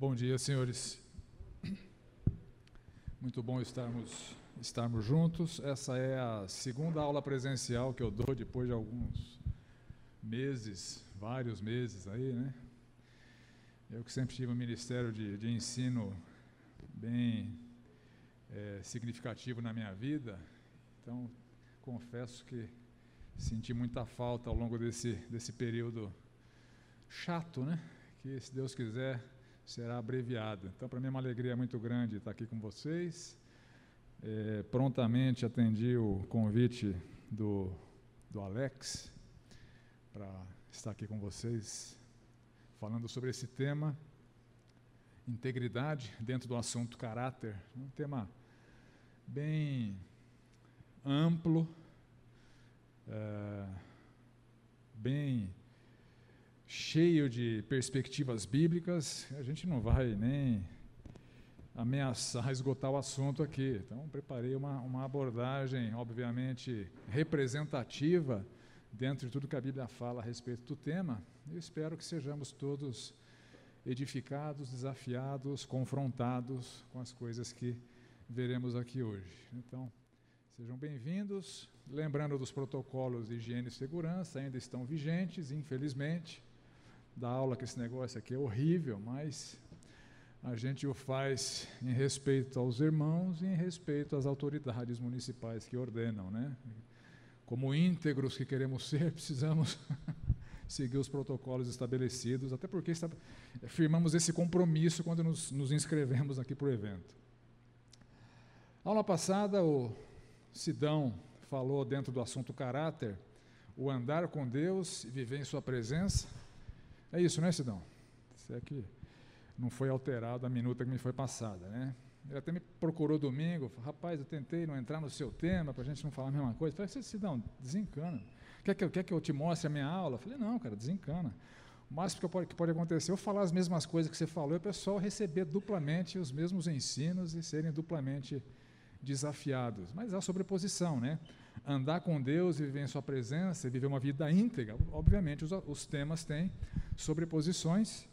Bom dia, senhores. Muito bom estarmos, estarmos juntos. Essa é a segunda aula presencial que eu dou depois de alguns meses, vários meses aí, né? Eu que sempre tive um ministério de, de ensino bem é, significativo na minha vida, então confesso que senti muita falta ao longo desse, desse período chato, né? Que se Deus quiser será abreviado. Então, para mim é uma alegria muito grande estar aqui com vocês. É, prontamente atendi o convite do, do Alex para estar aqui com vocês, falando sobre esse tema, integridade dentro do assunto caráter. Um tema bem amplo, é, bem cheio de perspectivas bíblicas, a gente não vai nem ameaçar esgotar o assunto aqui. Então, preparei uma, uma abordagem, obviamente, representativa dentro de tudo que a Bíblia fala a respeito do tema. Eu espero que sejamos todos edificados, desafiados, confrontados com as coisas que veremos aqui hoje. Então, sejam bem-vindos. Lembrando dos protocolos de higiene e segurança, ainda estão vigentes, infelizmente da aula que esse negócio aqui é horrível, mas a gente o faz em respeito aos irmãos e em respeito às autoridades municipais que ordenam, né? Como íntegros que queremos ser, precisamos seguir os protocolos estabelecidos, até porque firmamos esse compromisso quando nos, nos inscrevemos aqui para o evento. Aula passada, o Sidão falou dentro do assunto caráter, o andar com Deus e viver em Sua presença. É isso, né, Sidão? Isso é que não foi alterado a minuta que me foi passada, né? Ele até me procurou domingo, falou, rapaz, eu tentei não entrar no seu tema, para a gente não falar a mesma coisa. Eu falei, Sidão, desencana. Quer que, eu, quer que eu te mostre a minha aula? Eu falei, não, cara, desencana. O máximo que pode, que pode acontecer é eu falar as mesmas coisas que você falou e o pessoal receber duplamente os mesmos ensinos e serem duplamente desafiados. Mas há sobreposição, né? Andar com Deus e viver em Sua presença, e viver uma vida íntegra, obviamente os, os temas têm sobreposições,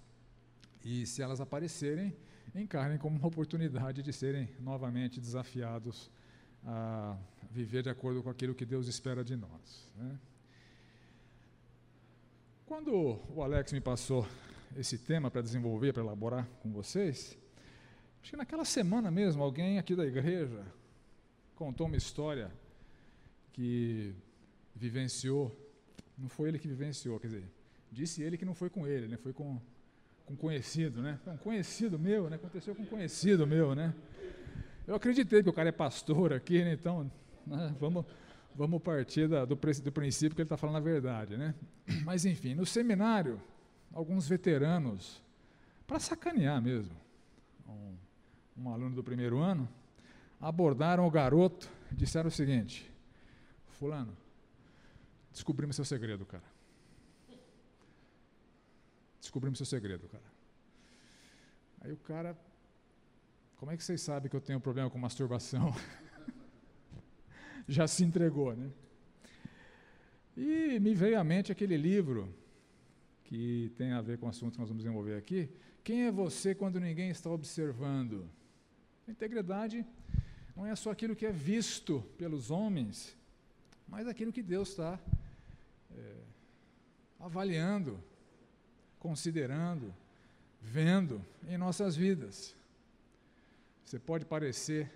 e se elas aparecerem, encarnem como uma oportunidade de serem novamente desafiados a viver de acordo com aquilo que Deus espera de nós. Né? Quando o Alex me passou esse tema para desenvolver, para elaborar com vocês, acho que naquela semana mesmo, alguém aqui da igreja contou uma história que vivenciou, não foi ele que vivenciou, quer dizer, Disse ele que não foi com ele, né? foi com, com conhecido, né? Um conhecido meu, né? Aconteceu com um conhecido meu, né? Eu acreditei que o cara é pastor aqui, né? Então, né? vamos, vamos partir da, do, do princípio que ele está falando a verdade, né? Mas, enfim, no seminário, alguns veteranos, para sacanear mesmo, um, um aluno do primeiro ano, abordaram o garoto e disseram o seguinte: Fulano, descobrimos seu segredo, cara. Descobrimos seu segredo, cara. Aí o cara, como é que vocês sabem que eu tenho problema com masturbação? Já se entregou, né? E me veio à mente aquele livro que tem a ver com o assunto que nós vamos desenvolver aqui. Quem é você quando ninguém está observando? A integridade não é só aquilo que é visto pelos homens, mas aquilo que Deus está é, avaliando, considerando, vendo em nossas vidas. Você pode parecer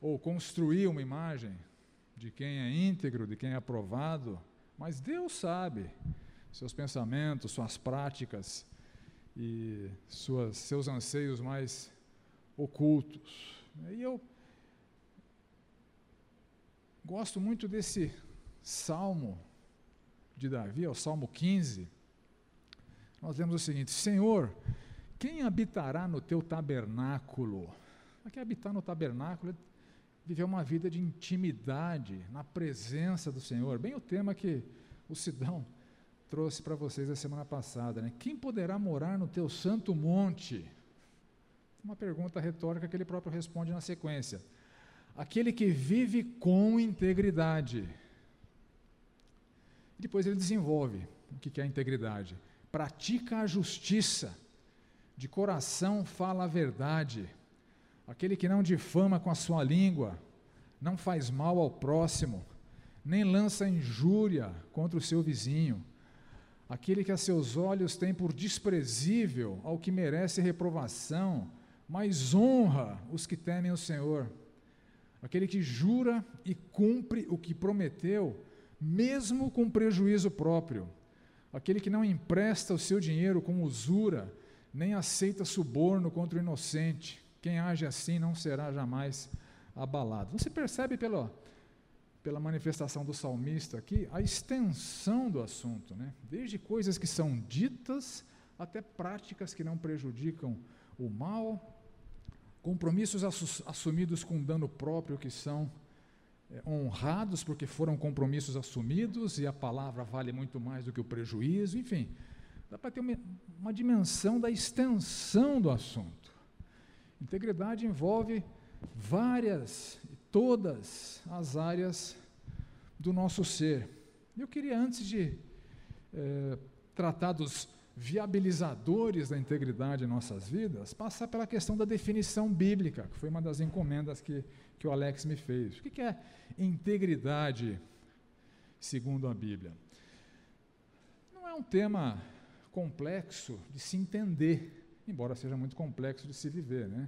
ou construir uma imagem de quem é íntegro, de quem é aprovado, mas Deus sabe seus pensamentos, suas práticas e suas, seus anseios mais ocultos. E eu gosto muito desse salmo de Davi, é o Salmo 15 nós lemos o seguinte: Senhor, quem habitará no teu tabernáculo? Aqui habitar no tabernáculo é viver uma vida de intimidade na presença do Senhor. Bem o tema que o Sidão trouxe para vocês a semana passada. Né? Quem poderá morar no teu santo monte? Uma pergunta retórica que ele próprio responde na sequência. Aquele que vive com integridade. Depois ele desenvolve o que é integridade pratica a justiça, de coração fala a verdade, aquele que não difama com a sua língua, não faz mal ao próximo, nem lança injúria contra o seu vizinho, aquele que a seus olhos tem por desprezível ao que merece reprovação, mas honra os que temem o Senhor. Aquele que jura e cumpre o que prometeu, mesmo com prejuízo próprio. Aquele que não empresta o seu dinheiro com usura, nem aceita suborno contra o inocente. Quem age assim não será jamais abalado. Você percebe pela, pela manifestação do salmista aqui a extensão do assunto, né? desde coisas que são ditas até práticas que não prejudicam o mal, compromissos assumidos com dano próprio que são é, honrados porque foram compromissos assumidos e a palavra vale muito mais do que o prejuízo, enfim, dá para ter uma, uma dimensão da extensão do assunto. Integridade envolve várias todas as áreas do nosso ser. Eu queria, antes de é, tratar dos viabilizadores da integridade em nossas vidas, passar pela questão da definição bíblica, que foi uma das encomendas que, que o Alex me fez. O que é integridade segundo a Bíblia? Não é um tema complexo de se entender, embora seja muito complexo de se viver, né?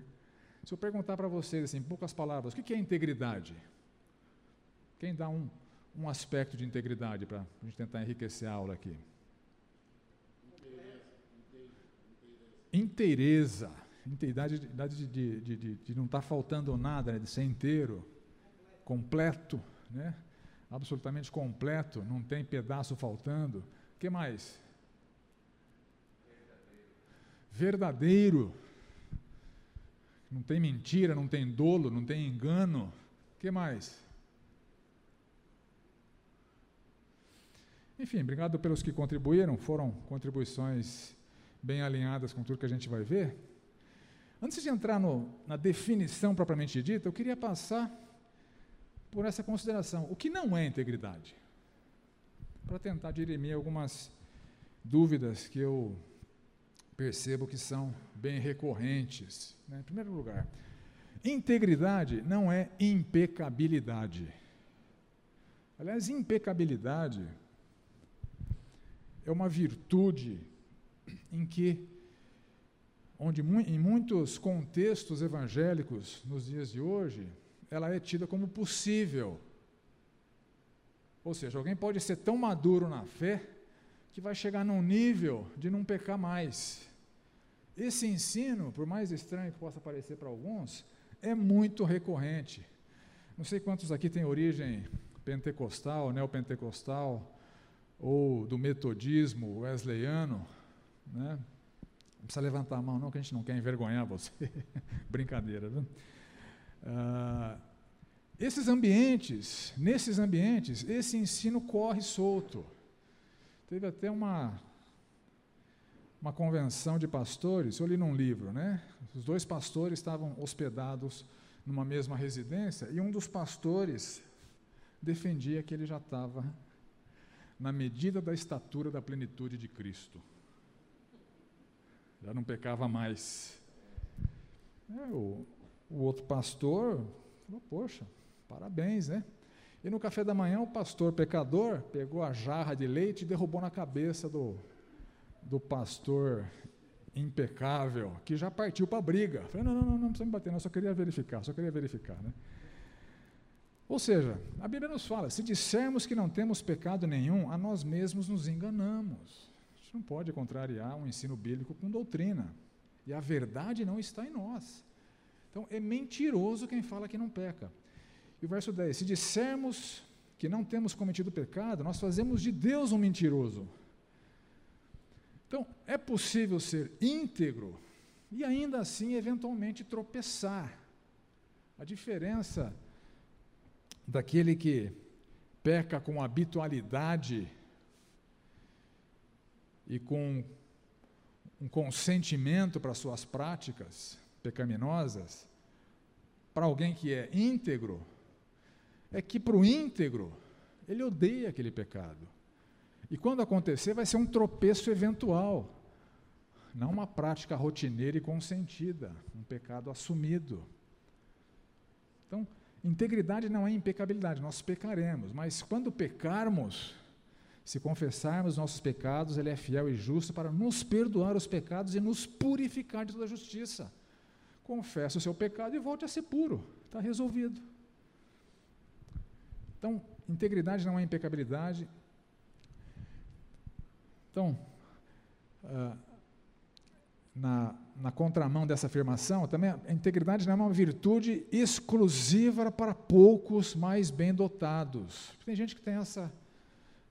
Se eu perguntar para vocês, assim, em poucas palavras, o que é integridade? Quem dá um, um aspecto de integridade para a gente tentar enriquecer a aula aqui? Inteireza, integridade de, de, de, de não estar tá faltando nada, né, de ser inteiro, completo, né? absolutamente completo, não tem pedaço faltando. O que mais? Verdadeiro. Não tem mentira, não tem dolo, não tem engano. O que mais? Enfim, obrigado pelos que contribuíram, foram contribuições bem alinhadas com tudo que a gente vai ver. Antes de entrar no, na definição propriamente dita, eu queria passar por essa consideração. O que não é integridade? Para tentar dirimir algumas dúvidas que eu percebo que são bem recorrentes. Né? Em primeiro lugar, integridade não é impecabilidade. Aliás, impecabilidade é uma virtude em que, onde em muitos contextos evangélicos nos dias de hoje, ela é tida como possível. Ou seja, alguém pode ser tão maduro na fé que vai chegar num nível de não pecar mais. Esse ensino, por mais estranho que possa parecer para alguns, é muito recorrente. Não sei quantos aqui têm origem pentecostal, neopentecostal, ou do metodismo wesleyano, né? Não precisa levantar a mão, não, que a gente não quer envergonhar você. Brincadeira, viu? Ah, esses ambientes, nesses ambientes, esse ensino corre solto. Teve até uma, uma convenção de pastores, eu li num livro, né? Os dois pastores estavam hospedados numa mesma residência e um dos pastores defendia que ele já estava na medida da estatura da plenitude de Cristo já não pecava mais. É, o, o outro pastor falou, poxa, parabéns, né? E no café da manhã, o pastor pecador pegou a jarra de leite e derrubou na cabeça do, do pastor impecável, que já partiu para a briga. Falei, não, não, não, não precisa me bater, não, só queria verificar, só queria verificar. Né? Ou seja, a Bíblia nos fala: se dissermos que não temos pecado nenhum, a nós mesmos nos enganamos gente não pode contrariar um ensino bíblico com doutrina. E a verdade não está em nós. Então, é mentiroso quem fala que não peca. E o verso 10: Se dissermos que não temos cometido pecado, nós fazemos de Deus um mentiroso. Então, é possível ser íntegro e ainda assim, eventualmente, tropeçar. A diferença daquele que peca com habitualidade e com um consentimento para suas práticas pecaminosas, para alguém que é íntegro, é que para o íntegro, ele odeia aquele pecado. E quando acontecer, vai ser um tropeço eventual. não uma prática rotineira e consentida, um pecado assumido. Então, integridade não é impecabilidade, nós pecaremos, mas quando pecarmos, se confessarmos nossos pecados, Ele é fiel e justo para nos perdoar os pecados e nos purificar de toda justiça. Confesse o seu pecado e volte a ser puro, está resolvido. Então, integridade não é impecabilidade. Então, uh, na, na contramão dessa afirmação, também a integridade não é uma virtude exclusiva para poucos mais bem dotados. Tem gente que tem essa,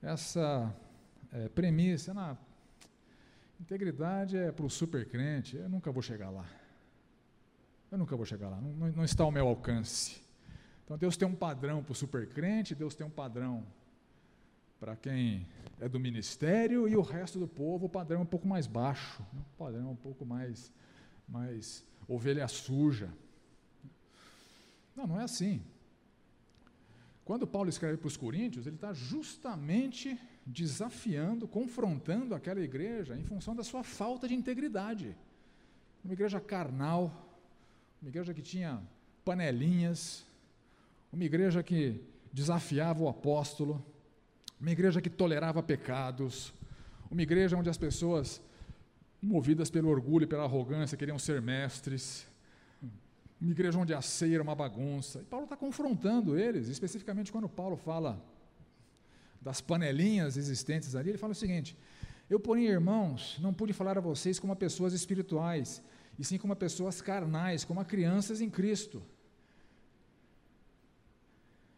essa é, premissa, na integridade é para o super crente, eu nunca vou chegar lá. Eu nunca vou chegar lá, não, não está ao meu alcance. Então Deus tem um padrão para o supercrente, Deus tem um padrão para quem é do ministério e o resto do povo, o padrão é um pouco mais baixo, né? o padrão é um pouco mais, mais ovelha suja. Não, não é assim. Quando Paulo escreve para os Coríntios, ele está justamente desafiando, confrontando aquela igreja em função da sua falta de integridade. Uma igreja carnal, uma igreja que tinha panelinhas, uma igreja que desafiava o apóstolo, uma igreja que tolerava pecados, uma igreja onde as pessoas, movidas pelo orgulho e pela arrogância, queriam ser mestres, uma igreja onde a ceia era uma bagunça. E Paulo está confrontando eles, especificamente quando Paulo fala das panelinhas existentes ali, ele fala o seguinte: Eu, porém, irmãos, não pude falar a vocês como a pessoas espirituais, e sim como a pessoas carnais, como a crianças em Cristo.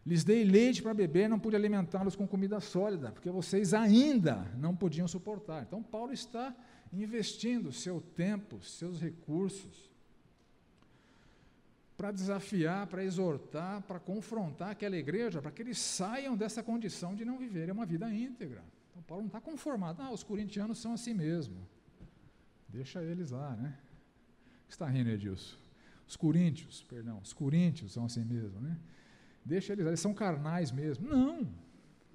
Lhes dei leite para beber, não pude alimentá-los com comida sólida, porque vocês ainda não podiam suportar. Então, Paulo está investindo seu tempo, seus recursos, para desafiar, para exortar, para confrontar aquela igreja, para que eles saiam dessa condição de não viverem uma vida íntegra. Então, Paulo não está conformado. Ah, os corintianos são assim mesmo. Deixa eles lá, né? Está rindo, Edilson? Os coríntios, perdão, os coríntios são assim mesmo, né? deixa eles, eles são carnais mesmo. Não,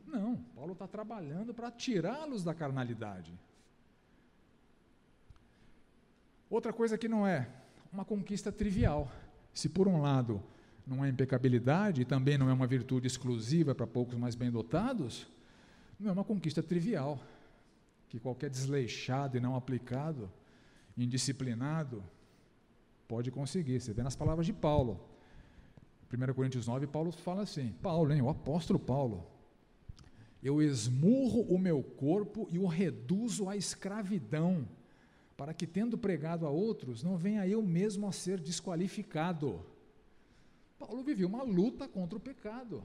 não. Paulo está trabalhando para tirá-los da carnalidade. Outra coisa que não é uma conquista trivial. Se por um lado não é impecabilidade e também não é uma virtude exclusiva para poucos mais bem dotados, não é uma conquista trivial que qualquer desleixado e não aplicado, indisciplinado, pode conseguir. Você vê nas palavras de Paulo. 1 Coríntios 9, Paulo fala assim: Paulo, hein, o apóstolo Paulo, eu esmurro o meu corpo e o reduzo à escravidão, para que, tendo pregado a outros, não venha eu mesmo a ser desqualificado. Paulo vivia uma luta contra o pecado.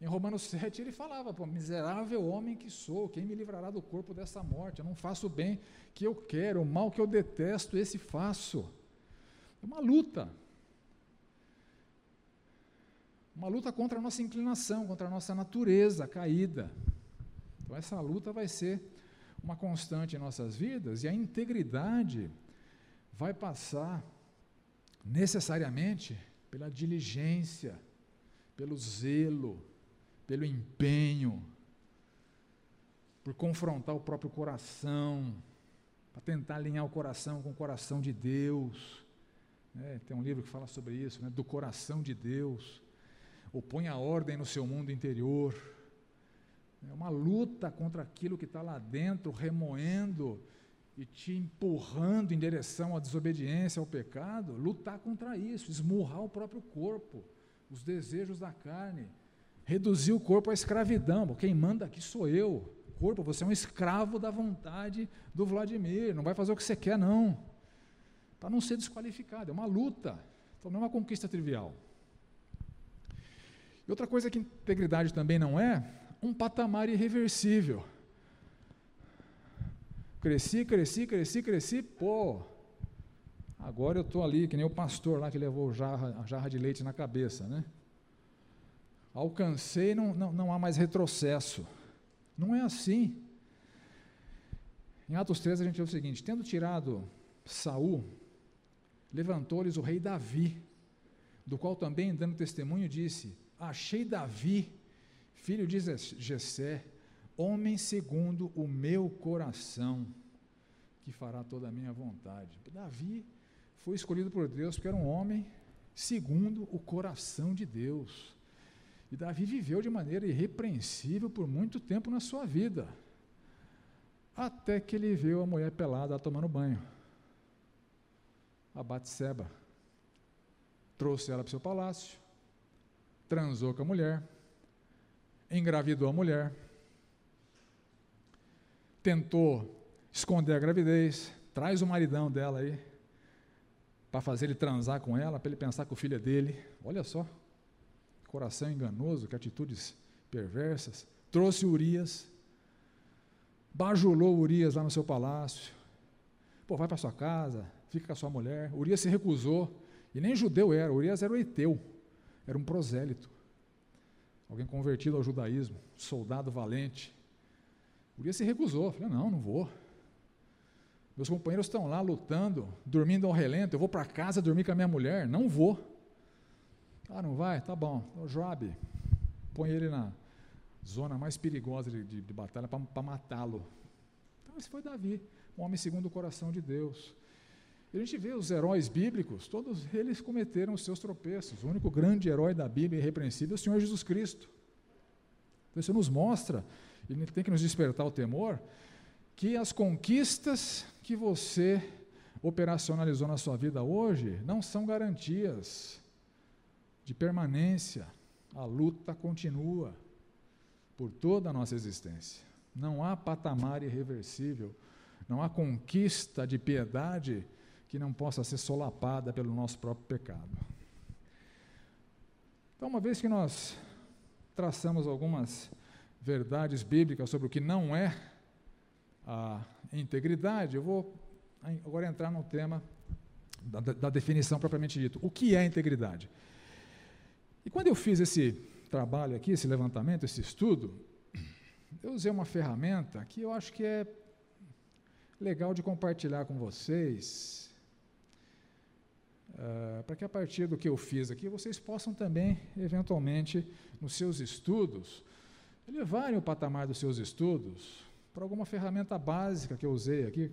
Em Romanos 7 ele falava: miserável homem que sou, quem me livrará do corpo dessa morte? Eu não faço o bem que eu quero, o mal que eu detesto, esse faço. É uma luta. Uma luta contra a nossa inclinação, contra a nossa natureza caída. Então, essa luta vai ser uma constante em nossas vidas e a integridade vai passar necessariamente pela diligência, pelo zelo, pelo empenho, por confrontar o próprio coração, para tentar alinhar o coração com o coração de Deus. É, tem um livro que fala sobre isso, né, do coração de Deus ou põe a ordem no seu mundo interior. É uma luta contra aquilo que está lá dentro, remoendo e te empurrando em direção à desobediência, ao pecado. Lutar contra isso, esmurrar o próprio corpo, os desejos da carne, reduzir o corpo à escravidão. Quem manda aqui sou eu. Corpo, você é um escravo da vontade do Vladimir, não vai fazer o que você quer, não. Para não ser desqualificado, é uma luta. Então não é uma conquista trivial. E outra coisa que integridade também não é, um patamar irreversível. Cresci, cresci, cresci, cresci, pô, agora eu estou ali, que nem o pastor lá que levou jarra, a jarra de leite na cabeça, né? Alcancei, não, não, não há mais retrocesso. Não é assim. Em Atos 13 a gente vê o seguinte: tendo tirado Saul, levantou-lhes o rei Davi, do qual também, dando testemunho, disse: achei Davi, filho de Jessé, homem segundo o meu coração, que fará toda a minha vontade. Davi foi escolhido por Deus porque era um homem segundo o coração de Deus. E Davi viveu de maneira irrepreensível por muito tempo na sua vida, até que ele viu a mulher pelada tomando banho, a Batseba. Trouxe ela para o seu palácio, transou com a mulher, engravidou a mulher, tentou esconder a gravidez, traz o maridão dela aí, para fazer ele transar com ela, para ele pensar que o filho é dele. Olha só, coração enganoso, que atitudes perversas. Trouxe Urias, bajulou Urias lá no seu palácio. Pô, vai para sua casa, fica com a sua mulher. Urias se recusou, e nem judeu era, Urias era o Eteu, era um prosélito. Alguém convertido ao judaísmo, soldado valente. Urias se recusou, falou: não, não vou. Meus companheiros estão lá lutando, dormindo ao relento. Eu vou para casa dormir com a minha mulher? Não vou. Ah, não vai? Tá bom. O Joab, põe ele na zona mais perigosa de, de, de batalha para matá-lo. Então, esse foi Davi, um homem segundo o coração de Deus. E a gente vê os heróis bíblicos, todos eles cometeram os seus tropeços. O único grande herói da Bíblia irrepreensível é o Senhor Jesus Cristo. Então, isso nos mostra, e tem que nos despertar o temor, que as conquistas que você operacionalizou na sua vida hoje não são garantias de permanência. A luta continua por toda a nossa existência. Não há patamar irreversível, não há conquista de piedade que não possa ser solapada pelo nosso próprio pecado. Então, uma vez que nós traçamos algumas verdades bíblicas sobre o que não é a integridade, eu vou agora entrar no tema da, da definição propriamente dito. O que é integridade? E quando eu fiz esse trabalho aqui, esse levantamento, esse estudo, eu usei uma ferramenta que eu acho que é legal de compartilhar com vocês, uh, para que a partir do que eu fiz aqui, vocês possam também, eventualmente, nos seus estudos, elevarem o patamar dos seus estudos, para alguma ferramenta básica que eu usei aqui,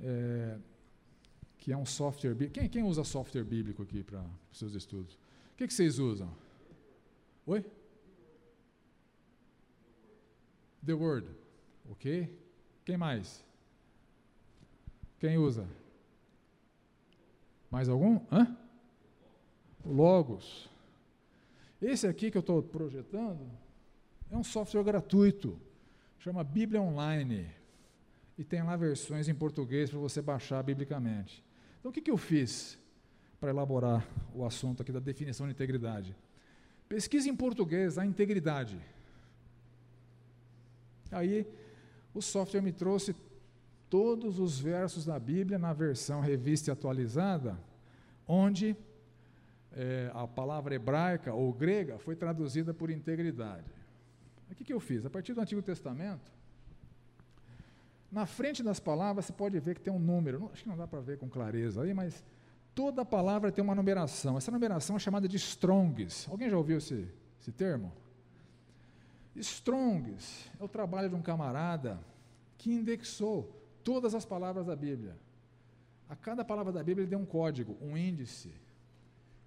é, que é um software bíblico. Quem, quem usa software bíblico aqui para os seus estudos? O que, que vocês usam? Oi? The Word. Ok? Quem mais? Quem usa? Mais algum? Hã? Logos. Esse aqui que eu estou projetando é um software gratuito chama Bíblia Online. E tem lá versões em português para você baixar biblicamente. Então, o que, que eu fiz para elaborar o assunto aqui da definição de integridade? Pesquisa em português a integridade. Aí, o software me trouxe todos os versos da Bíblia na versão revista e atualizada, onde é, a palavra hebraica ou grega foi traduzida por integridade. O que, que eu fiz? A partir do Antigo Testamento, na frente das palavras você pode ver que tem um número, não, acho que não dá para ver com clareza aí, mas toda palavra tem uma numeração. Essa numeração é chamada de Strongs. Alguém já ouviu esse, esse termo? Strongs é o trabalho de um camarada que indexou todas as palavras da Bíblia. A cada palavra da Bíblia ele deu um código, um índice.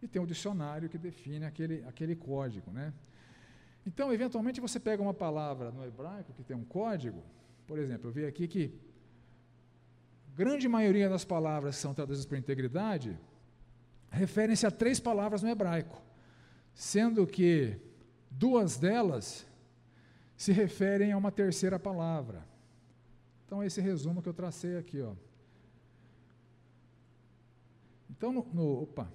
E tem um dicionário que define aquele, aquele código. Né? Então, eventualmente, você pega uma palavra no hebraico que tem um código, por exemplo, eu vi aqui que grande maioria das palavras que são traduzidas por integridade referem-se a três palavras no hebraico, sendo que duas delas se referem a uma terceira palavra. Então, esse resumo que eu tracei aqui. Ó. Então, no, no opa,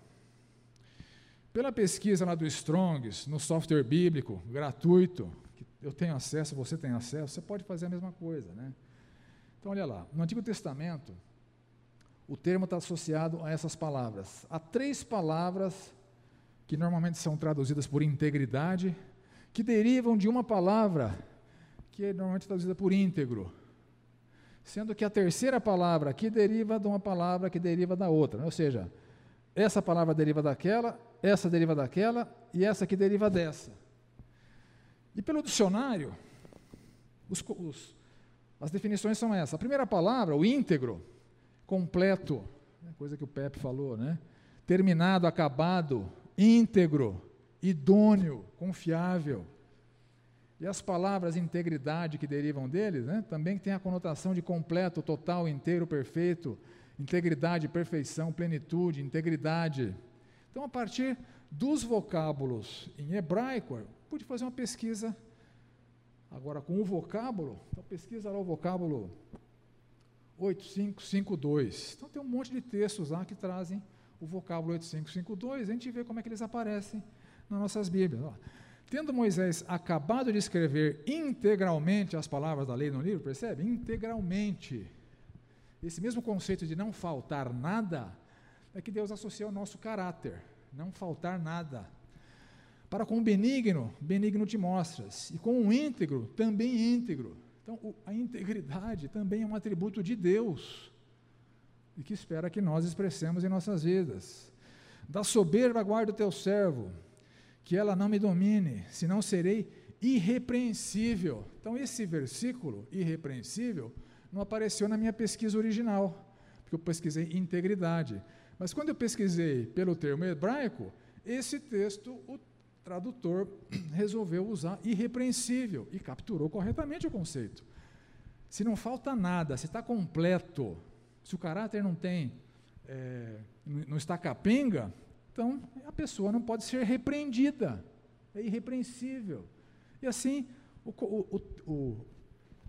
pela pesquisa lá do Strongs, no software bíblico, gratuito, que eu tenho acesso, você tem acesso, você pode fazer a mesma coisa. Né? Então, olha lá, no Antigo Testamento, o termo está associado a essas palavras. Há três palavras que normalmente são traduzidas por integridade, que derivam de uma palavra que é normalmente traduzida por íntegro. Sendo que a terceira palavra aqui deriva de uma palavra que deriva da outra. Ou seja, essa palavra deriva daquela, essa deriva daquela e essa aqui deriva dessa. E pelo dicionário, os, os, as definições são essas. A primeira palavra, o íntegro, completo, né, coisa que o Pepe falou, né? Terminado, acabado, íntegro, idôneo, confiável. E as palavras integridade que derivam deles, né, também tem a conotação de completo, total, inteiro, perfeito, integridade, perfeição, plenitude, integridade. Então, a partir dos vocábulos em hebraico, eu pude fazer uma pesquisa agora com o vocábulo. Então, pesquisa lá o vocábulo 8552. Então, tem um monte de textos lá que trazem o vocábulo 8552. A gente vê como é que eles aparecem nas nossas Bíblias. Ó. Tendo Moisés acabado de escrever integralmente as palavras da lei no livro, percebe? Integralmente. Esse mesmo conceito de não faltar nada é que Deus associa ao nosso caráter, não faltar nada. Para com o benigno, benigno te mostras, e com o íntegro, também íntegro. Então, a integridade também é um atributo de Deus e que espera que nós expressemos em nossas vidas. Da soberba guarda o teu servo, que ela não me domine, senão serei irrepreensível. Então, esse versículo, irrepreensível, não apareceu na minha pesquisa original, porque eu pesquisei integridade. Mas quando eu pesquisei pelo termo hebraico, esse texto, o tradutor resolveu usar irrepreensível e capturou corretamente o conceito. Se não falta nada, se está completo, se o caráter não tem, é, não está capenga, então, a pessoa não pode ser repreendida, é irrepreensível. E assim, o, o, o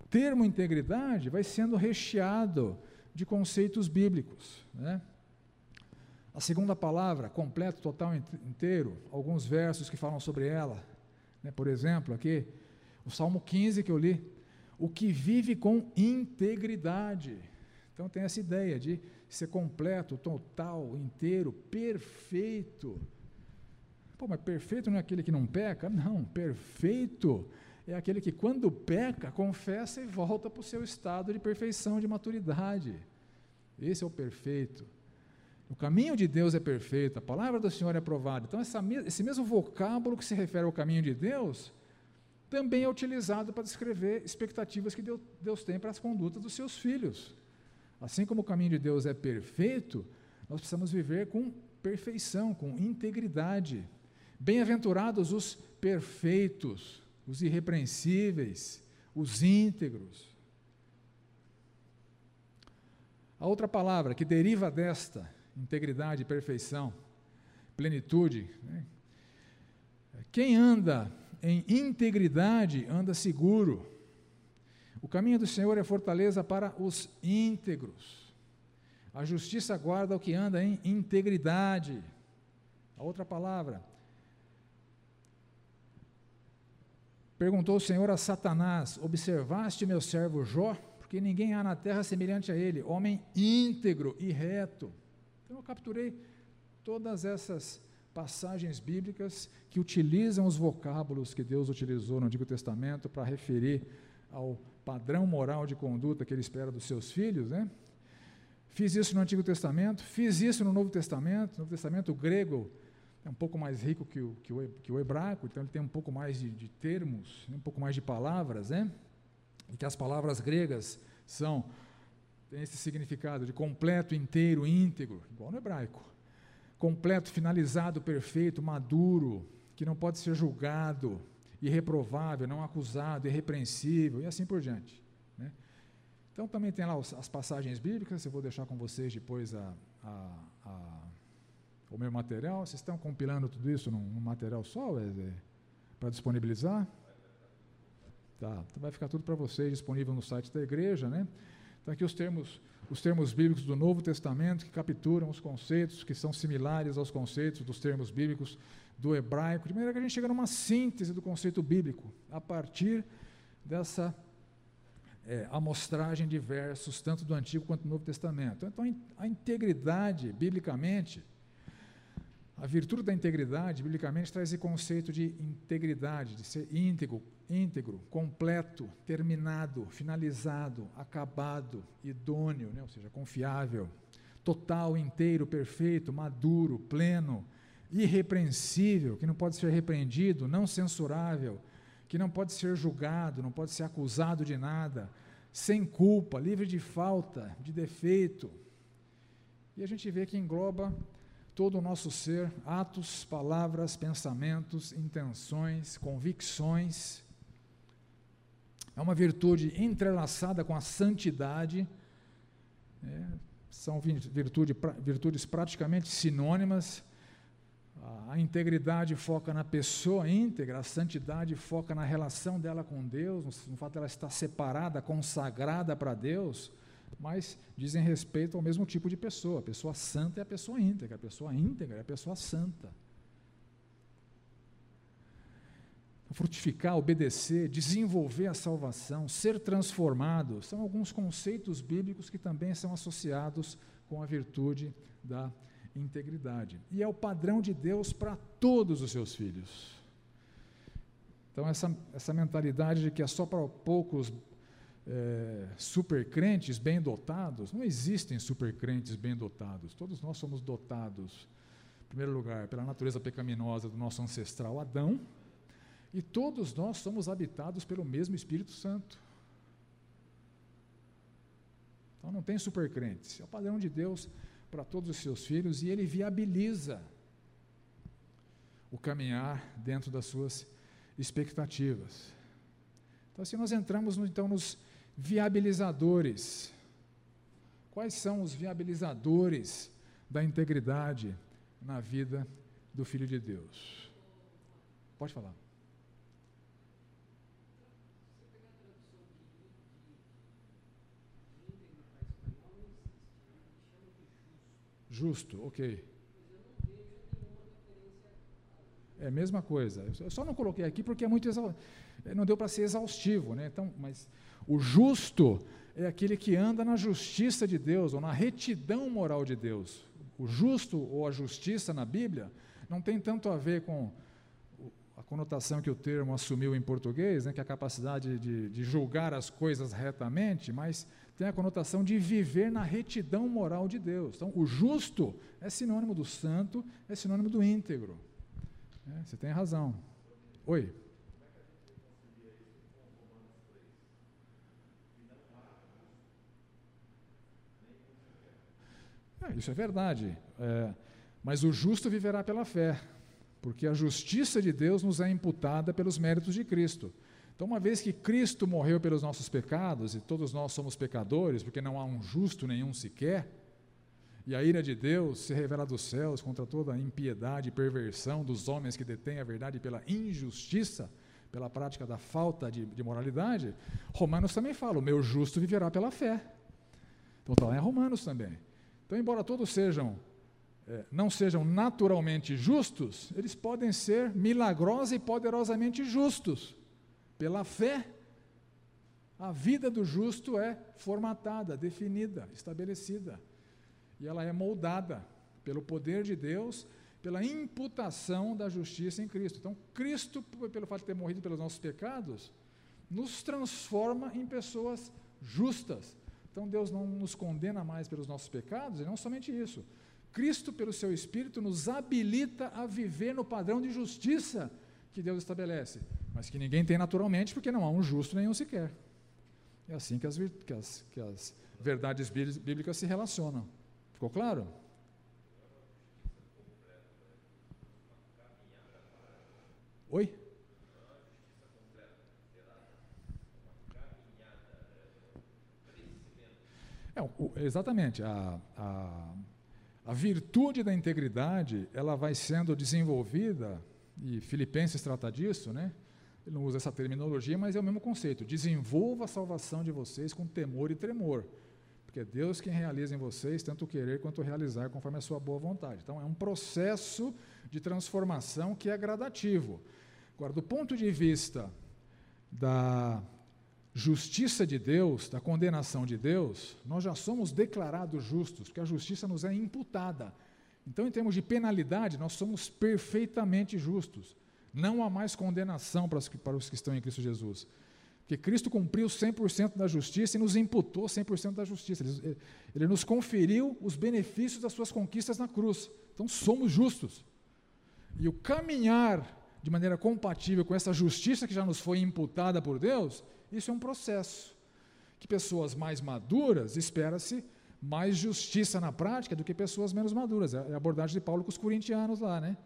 termo integridade vai sendo recheado de conceitos bíblicos. Né? A segunda palavra, completo, total, inteiro, alguns versos que falam sobre ela. Né? Por exemplo, aqui, o Salmo 15 que eu li, o que vive com integridade. Então tem essa ideia de ser completo, total, inteiro, perfeito. Pô, mas perfeito não é aquele que não peca? Não, perfeito é aquele que, quando peca, confessa e volta para o seu estado de perfeição, de maturidade. Esse é o perfeito. O caminho de Deus é perfeito, a palavra do Senhor é provada. Então, essa, esse mesmo vocábulo que se refere ao caminho de Deus também é utilizado para descrever expectativas que Deus tem para as condutas dos seus filhos. Assim como o caminho de Deus é perfeito, nós precisamos viver com perfeição, com integridade. Bem-aventurados os perfeitos, os irrepreensíveis, os íntegros. A outra palavra que deriva desta, integridade, perfeição, plenitude. Né? Quem anda em integridade anda seguro. O caminho do Senhor é fortaleza para os íntegros. A justiça guarda o que anda em integridade. A outra palavra. Perguntou o Senhor a Satanás: Observaste meu servo Jó? Porque ninguém há na terra semelhante a ele, homem íntegro e reto. Então eu capturei todas essas passagens bíblicas que utilizam os vocábulos que Deus utilizou no Antigo Testamento para referir ao padrão moral de conduta que ele espera dos seus filhos, né? Fiz isso no Antigo Testamento, fiz isso no Novo Testamento. No Novo Testamento, o grego é um pouco mais rico que o, que o, que o hebraico, então ele tem um pouco mais de, de termos, um pouco mais de palavras, né? E que as palavras gregas são, tem esse significado de completo, inteiro, íntegro, igual no hebraico. Completo, finalizado, perfeito, maduro, que não pode ser julgado, irreprovável, não acusado, irrepreensível e assim por diante. Né? Então também tem lá as passagens bíblicas, eu vou deixar com vocês depois a, a, a, o meu material. Vocês estão compilando tudo isso num, num material só, para disponibilizar? Tá, então vai ficar tudo para vocês disponível no site da igreja, né? Então aqui os termos, os termos bíblicos do Novo Testamento que capturam os conceitos que são similares aos conceitos dos termos bíblicos do hebraico, de maneira que a gente chega numa síntese do conceito bíblico, a partir dessa é, amostragem de versos, tanto do Antigo quanto do Novo Testamento. Então, a integridade, biblicamente, a virtude da integridade, biblicamente, traz esse conceito de integridade, de ser íntegro, íntegro, completo, terminado, finalizado, acabado, idôneo, né? ou seja, confiável, total, inteiro, perfeito, maduro, pleno, irrepreensível, que não pode ser repreendido, não censurável, que não pode ser julgado, não pode ser acusado de nada, sem culpa, livre de falta, de defeito, E a gente vê que engloba todo o nosso ser, atos, palavras, pensamentos, intenções, convicções. É uma virtude entrelaçada com a santidade. É, são virtude, virtudes praticamente sinônimas. A integridade foca na pessoa íntegra, a santidade foca na relação dela com Deus, no fato dela estar separada, consagrada para Deus mas dizem respeito ao mesmo tipo de pessoa. A pessoa santa é a pessoa íntegra, a pessoa íntegra é a pessoa santa. Frutificar, obedecer, desenvolver a salvação, ser transformado, são alguns conceitos bíblicos que também são associados com a virtude da integridade. E é o padrão de Deus para todos os seus filhos. Então, essa, essa mentalidade de que é só para poucos é, supercrentes bem dotados, não existem supercrentes bem dotados. Todos nós somos dotados, em primeiro lugar, pela natureza pecaminosa do nosso ancestral Adão, e todos nós somos habitados pelo mesmo Espírito Santo. Então não tem supercrentes. É o padrão de Deus para todos os seus filhos e ele viabiliza o caminhar dentro das suas expectativas. Então, assim, nós entramos no, então nos viabilizadores. Quais são os viabilizadores da integridade na vida do Filho de Deus? Pode falar. Justo, ok. É a mesma coisa. Eu só não coloquei aqui porque é muito não deu para ser exaustivo, né? Então, mas o justo é aquele que anda na justiça de Deus, ou na retidão moral de Deus. O justo ou a justiça na Bíblia não tem tanto a ver com a conotação que o termo assumiu em português, né, que é a capacidade de, de julgar as coisas retamente, mas tem a conotação de viver na retidão moral de Deus. Então, o justo é sinônimo do santo, é sinônimo do íntegro. É, você tem razão. Oi. É, isso é verdade. É, mas o justo viverá pela fé, porque a justiça de Deus nos é imputada pelos méritos de Cristo. Então, uma vez que Cristo morreu pelos nossos pecados, e todos nós somos pecadores, porque não há um justo nenhum sequer, e a ira de Deus se revela dos céus contra toda a impiedade e perversão dos homens que detêm a verdade pela injustiça, pela prática da falta de, de moralidade, Romanos também fala: o meu justo viverá pela fé. Então está lá em Romanos também. Então, embora todos sejam é, não sejam naturalmente justos, eles podem ser milagrosa e poderosamente justos. Pela fé, a vida do justo é formatada, definida, estabelecida. E ela é moldada pelo poder de Deus, pela imputação da justiça em Cristo. Então, Cristo, pelo fato de ter morrido pelos nossos pecados, nos transforma em pessoas justas, então Deus não nos condena mais pelos nossos pecados, e não somente isso. Cristo, pelo seu Espírito, nos habilita a viver no padrão de justiça que Deus estabelece, mas que ninguém tem naturalmente, porque não há um justo nenhum sequer. É assim que as, que as, que as verdades bíblicas se relacionam. Ficou claro? Oi? É, exatamente. A, a, a virtude da integridade ela vai sendo desenvolvida, e Filipenses trata disso, né? ele não usa essa terminologia, mas é o mesmo conceito. Desenvolva a salvação de vocês com temor e tremor. Porque é Deus quem realiza em vocês tanto querer quanto realizar conforme a sua boa vontade. Então é um processo de transformação que é gradativo. Agora, do ponto de vista da justiça de Deus, da condenação de Deus, nós já somos declarados justos, porque a justiça nos é imputada. Então, em termos de penalidade, nós somos perfeitamente justos. Não há mais condenação para os que, para os que estão em Cristo Jesus. Porque Cristo cumpriu 100% da justiça e nos imputou 100% da justiça. Ele, ele nos conferiu os benefícios das suas conquistas na cruz. Então, somos justos. E o caminhar de maneira compatível com essa justiça que já nos foi imputada por Deus isso é um processo que pessoas mais maduras, espera-se, mais justiça na prática do que pessoas menos maduras. É a abordagem de Paulo com os corintianos lá, né?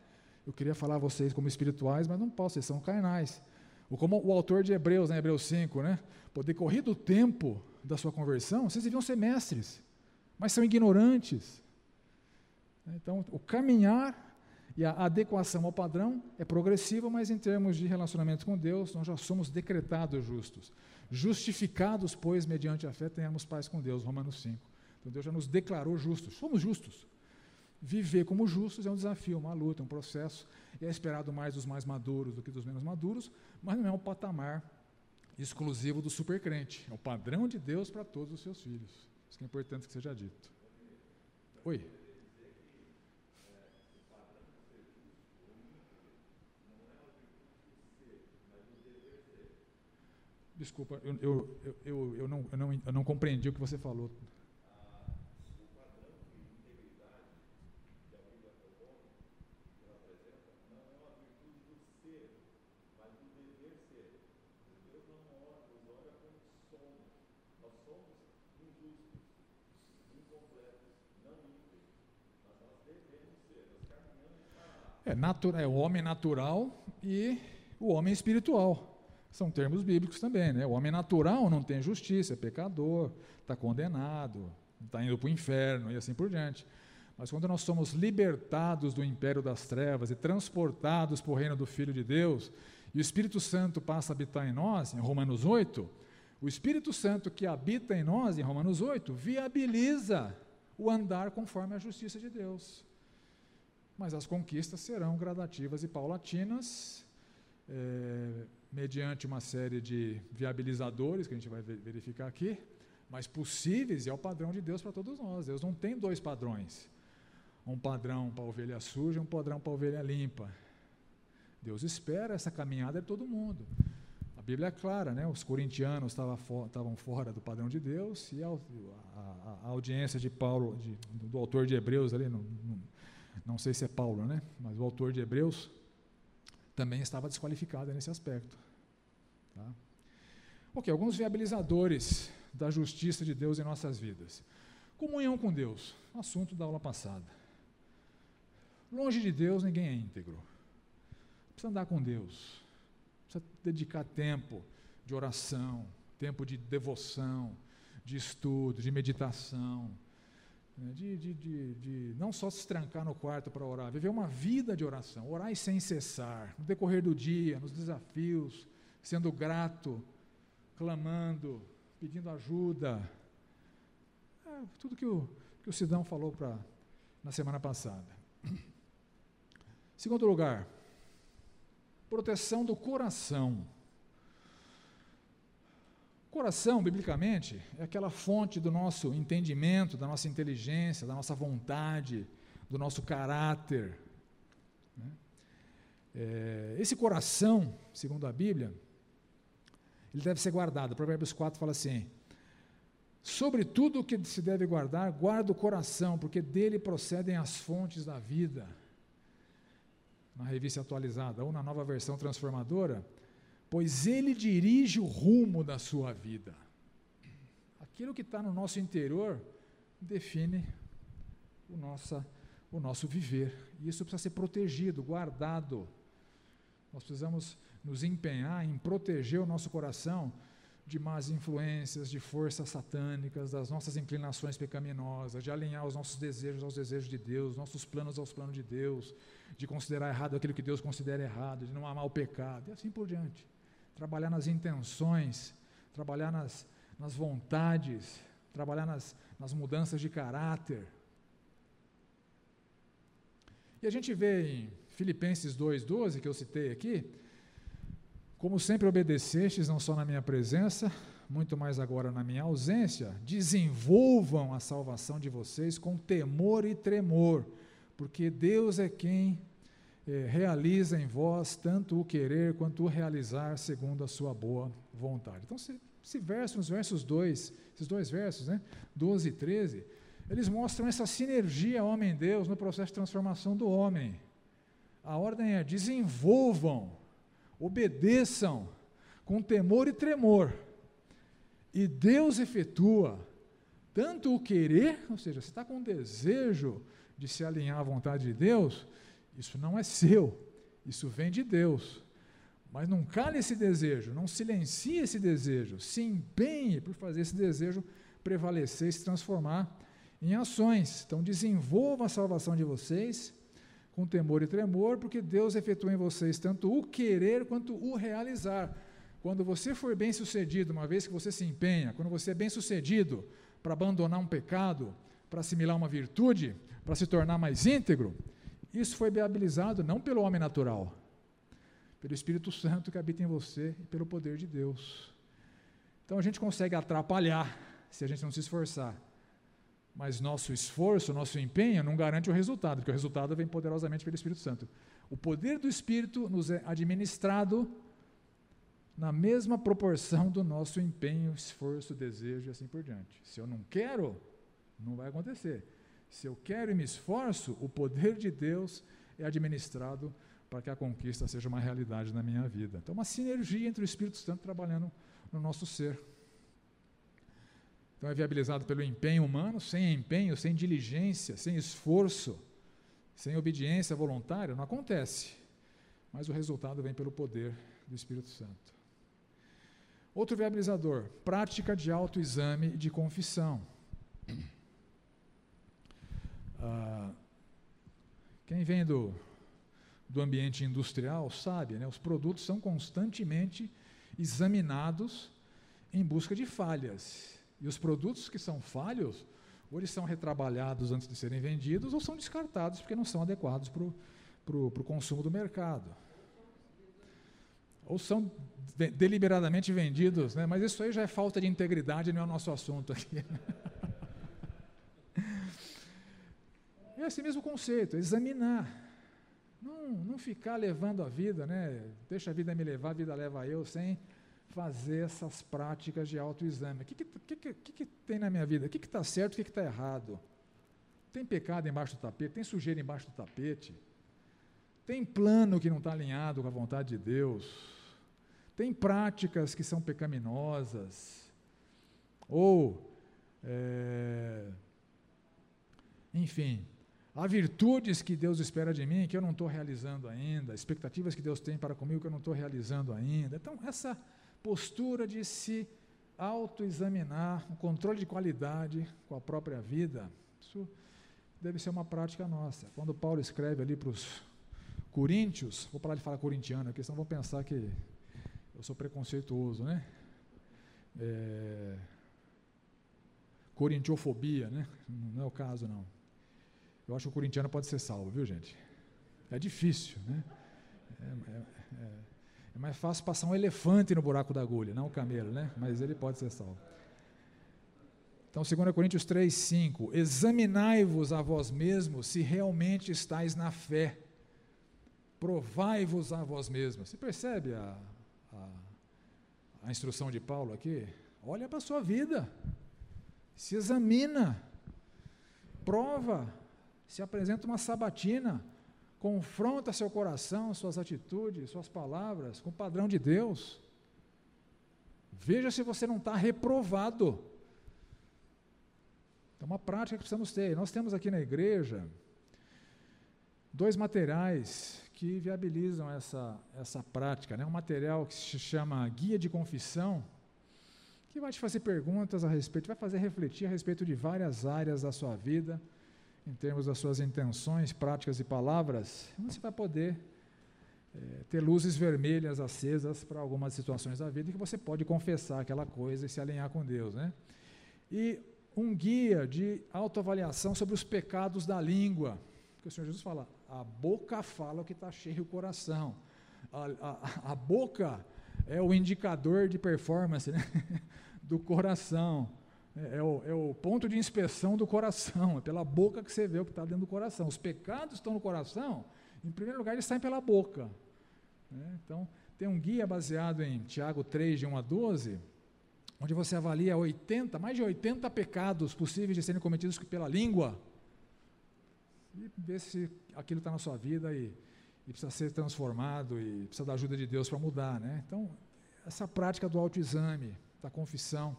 Eu queria falar a vocês como espirituais, mas não posso, vocês são carnais. Ou como o autor de Hebreus, né, Hebreus 5, né? Por decorrido o tempo da sua conversão, vocês deviam ser mestres, mas são ignorantes. Então, o caminhar e a adequação ao padrão é progressiva, mas em termos de relacionamento com Deus, nós já somos decretados justos. Justificados, pois, mediante a fé, tenhamos paz com Deus, Romanos 5. Então Deus já nos declarou justos, somos justos. Viver como justos é um desafio, uma luta, um processo, é esperado mais dos mais maduros do que dos menos maduros, mas não é um patamar exclusivo do supercrente, é o padrão de Deus para todos os seus filhos. Isso é importante que seja dito. Oi? Desculpa, eu, eu, eu, eu, não, eu, não, eu não compreendi o que você falou. É, natura, é o homem natural e o homem espiritual. São termos bíblicos também, né? O homem natural não tem justiça, é pecador, está condenado, está indo para o inferno e assim por diante. Mas quando nós somos libertados do império das trevas e transportados para o reino do Filho de Deus, e o Espírito Santo passa a habitar em nós, em Romanos 8, o Espírito Santo que habita em nós, em Romanos 8, viabiliza o andar conforme a justiça de Deus. Mas as conquistas serão gradativas e paulatinas, é, mediante uma série de viabilizadores que a gente vai verificar aqui, mas possíveis e é o padrão de Deus para todos nós. Deus não tem dois padrões. Um padrão para ovelha suja, um padrão para ovelha limpa. Deus espera essa caminhada de todo mundo. A Bíblia é clara, né? Os corintianos estavam, fora do padrão de Deus e a, a audiência de Paulo, de, do autor de Hebreus ali, não, não, não sei se é Paulo, né? Mas o autor de Hebreus também estava desqualificada nesse aspecto. Tá? Ok, alguns viabilizadores da justiça de Deus em nossas vidas. Comunhão com Deus, assunto da aula passada. Longe de Deus ninguém é íntegro. Precisa andar com Deus. Precisa dedicar tempo de oração, tempo de devoção, de estudo, de meditação de, de, de, de, não só se trancar no quarto para orar, viver uma vida de oração, orar sem cessar, no decorrer do dia, nos desafios, sendo grato, clamando, pedindo ajuda. É, tudo que o, que o Sidão falou pra, na semana passada. Segundo lugar, proteção do coração. Coração, biblicamente, é aquela fonte do nosso entendimento, da nossa inteligência, da nossa vontade, do nosso caráter. Né? É, esse coração, segundo a Bíblia, ele deve ser guardado. Provérbios 4 fala assim: Sobre tudo o que se deve guardar, guarda o coração, porque dele procedem as fontes da vida. Na revista atualizada, ou na nova versão transformadora, pois ele dirige o rumo da sua vida. Aquilo que está no nosso interior define o, nossa, o nosso viver. E isso precisa ser protegido, guardado. Nós precisamos nos empenhar em proteger o nosso coração de más influências, de forças satânicas, das nossas inclinações pecaminosas, de alinhar os nossos desejos aos desejos de Deus, nossos planos aos planos de Deus, de considerar errado aquilo que Deus considera errado, de não amar o pecado, e assim por diante trabalhar nas intenções, trabalhar nas, nas vontades, trabalhar nas, nas mudanças de caráter. E a gente vê em Filipenses 2,12, que eu citei aqui, como sempre obedecestes, não só na minha presença, muito mais agora na minha ausência, desenvolvam a salvação de vocês com temor e tremor, porque Deus é quem eh, realiza em vós tanto o querer quanto o realizar segundo a sua boa vontade. Então, esse, esse verso, nos versos 2, esses dois versos, né, 12 e 13, eles mostram essa sinergia homem-deus no processo de transformação do homem. A ordem é: desenvolvam, obedeçam com temor e tremor, e Deus efetua tanto o querer, ou seja, você está com desejo de se alinhar à vontade de Deus, isso não é seu, isso vem de Deus. Mas não cale esse desejo, não silencie esse desejo, se empenhe por fazer esse desejo prevalecer se transformar em ações. Então, desenvolva a salvação de vocês com temor e tremor, porque Deus efetua em vocês tanto o querer quanto o realizar. Quando você for bem sucedido, uma vez que você se empenha, quando você é bem sucedido para abandonar um pecado, para assimilar uma virtude, para se tornar mais íntegro, isso foi viabilizado não pelo homem natural, pelo Espírito Santo que habita em você e pelo poder de Deus. Então a gente consegue atrapalhar se a gente não se esforçar. Mas nosso esforço, nosso empenho não garante o resultado, porque o resultado vem poderosamente pelo Espírito Santo. O poder do Espírito nos é administrado na mesma proporção do nosso empenho, esforço, desejo e assim por diante. Se eu não quero, não vai acontecer. Se eu quero e me esforço, o poder de Deus é administrado para que a conquista seja uma realidade na minha vida. Então, uma sinergia entre o Espírito Santo trabalhando no nosso ser. Então, é viabilizado pelo empenho humano, sem empenho, sem diligência, sem esforço, sem obediência voluntária, não acontece. Mas o resultado vem pelo poder do Espírito Santo. Outro viabilizador, prática de autoexame e de confissão. Ah, quem vem do, do ambiente industrial sabe, né, os produtos são constantemente examinados em busca de falhas. E os produtos que são falhos, ou eles são retrabalhados antes de serem vendidos, ou são descartados porque não são adequados para o consumo do mercado. Ou são de, deliberadamente vendidos, né? mas isso aí já é falta de integridade, não é o nosso assunto aqui. é esse mesmo conceito, examinar. Não, não ficar levando a vida, né? Deixa a vida me levar, a vida leva eu, sem fazer essas práticas de autoexame. O que, que, que, que, tem na minha vida? O que está certo, o que está errado? Tem pecado embaixo do tapete? Tem sujeira embaixo do tapete? Tem plano que não está alinhado com a vontade de Deus? Tem práticas que são pecaminosas? Ou, é, enfim, Há virtudes que Deus espera de mim que eu não estou realizando ainda, expectativas que Deus tem para comigo que eu não estou realizando ainda. Então, essa postura de se autoexaminar, um controle de qualidade com a própria vida, isso deve ser uma prática nossa. Quando Paulo escreve ali para os coríntios, vou parar de falar corintiano aqui, senão vão pensar que eu sou preconceituoso, né? É, corintiofobia, né? Não é o caso, não. Eu acho que o corintiano pode ser salvo, viu, gente? É difícil, né? É, é, é, é mais fácil passar um elefante no buraco da agulha, não o camelo, né? Mas ele pode ser salvo. Então, 2 Coríntios 3, 5. Examinai-vos a vós mesmos se realmente estáis na fé. Provai-vos a vós mesmos. Você percebe a, a, a instrução de Paulo aqui? Olha para a sua vida. Se examina. Prova se apresenta uma sabatina, confronta seu coração, suas atitudes, suas palavras com o padrão de Deus. Veja se você não está reprovado. É uma prática que precisamos ter. Nós temos aqui na igreja dois materiais que viabilizam essa, essa prática. Né? Um material que se chama Guia de Confissão, que vai te fazer perguntas a respeito, vai fazer refletir a respeito de várias áreas da sua vida em termos das suas intenções, práticas e palavras, você vai poder é, ter luzes vermelhas acesas para algumas situações da vida que você pode confessar aquela coisa e se alinhar com Deus. Né? E um guia de autoavaliação sobre os pecados da língua. Porque o Senhor Jesus fala, a boca fala o que está cheio o coração. A, a, a, boca é o indicador de performance né? do coração. É, é, o, é o ponto de inspeção do coração, é pela boca que você vê o que está dentro do coração. Os pecados estão no coração, em primeiro lugar, eles saem pela boca. Né? Então, tem um guia baseado em Tiago 3, de 1 a 12, onde você avalia 80, mais de 80 pecados possíveis de serem cometidos pela língua, e vê se aquilo está na sua vida e, e, precisa ser transformado e precisa da ajuda de Deus para mudar. Né? Então, essa prática do autoexame, da confissão,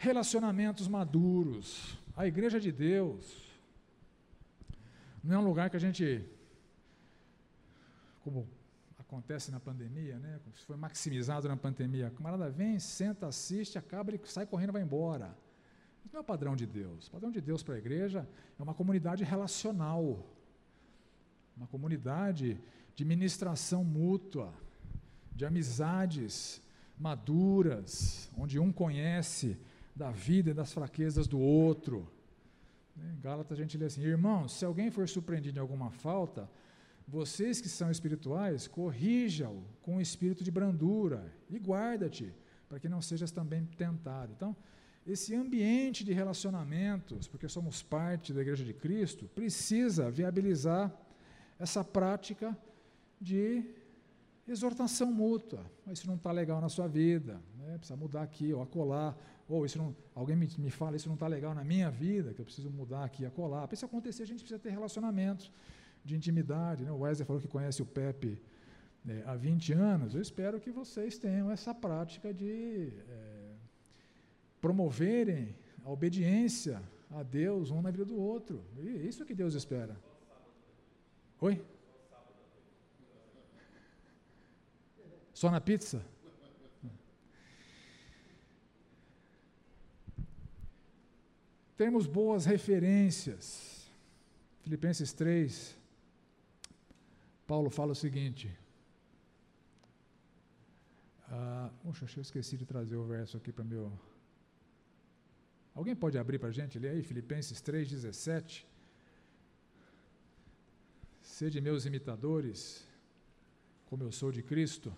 relacionamentos maduros. A igreja de Deus não é um lugar que a gente, como acontece na pandemia, né? Foi maximizado na pandemia. O camarada vem, senta, assiste, acaba, ele sai correndo e vai embora. Isso não é o padrão de Deus. O padrão de Deus para a igreja é uma comunidade relacional, uma comunidade de ministração mútua, de amizades maduras, onde um conhece da vida e das fraquezas do outro. Em Gálatas a gente lê assim: Irmãos, se alguém for surpreendido em alguma falta, vocês que são espirituais, corrija-o com um espírito de brandura e guarda-te, para que não sejas também tentado. Então, esse ambiente de relacionamentos, porque somos parte da Igreja de Cristo, precisa viabilizar essa prática de exortação mútua. Isso não está legal na sua vida, né? precisa mudar aqui ou acolá. Ou isso não, alguém me, me fala, isso não está legal na minha vida, que eu preciso mudar aqui e acolá. Para isso acontecer, a gente precisa ter relacionamentos de intimidade. Né? O Wesley falou que conhece o Pepe né, há 20 anos. Eu espero que vocês tenham essa prática de é, promoverem a obediência a Deus um na vida do outro. E é isso que Deus espera. Oi? Só na pizza? Temos boas referências. Filipenses 3, Paulo fala o seguinte. Ah, puxa, eu esqueci de trazer o verso aqui para meu. Alguém pode abrir para a gente ler aí? Filipenses 3,17. Sede meus imitadores, como eu sou de Cristo.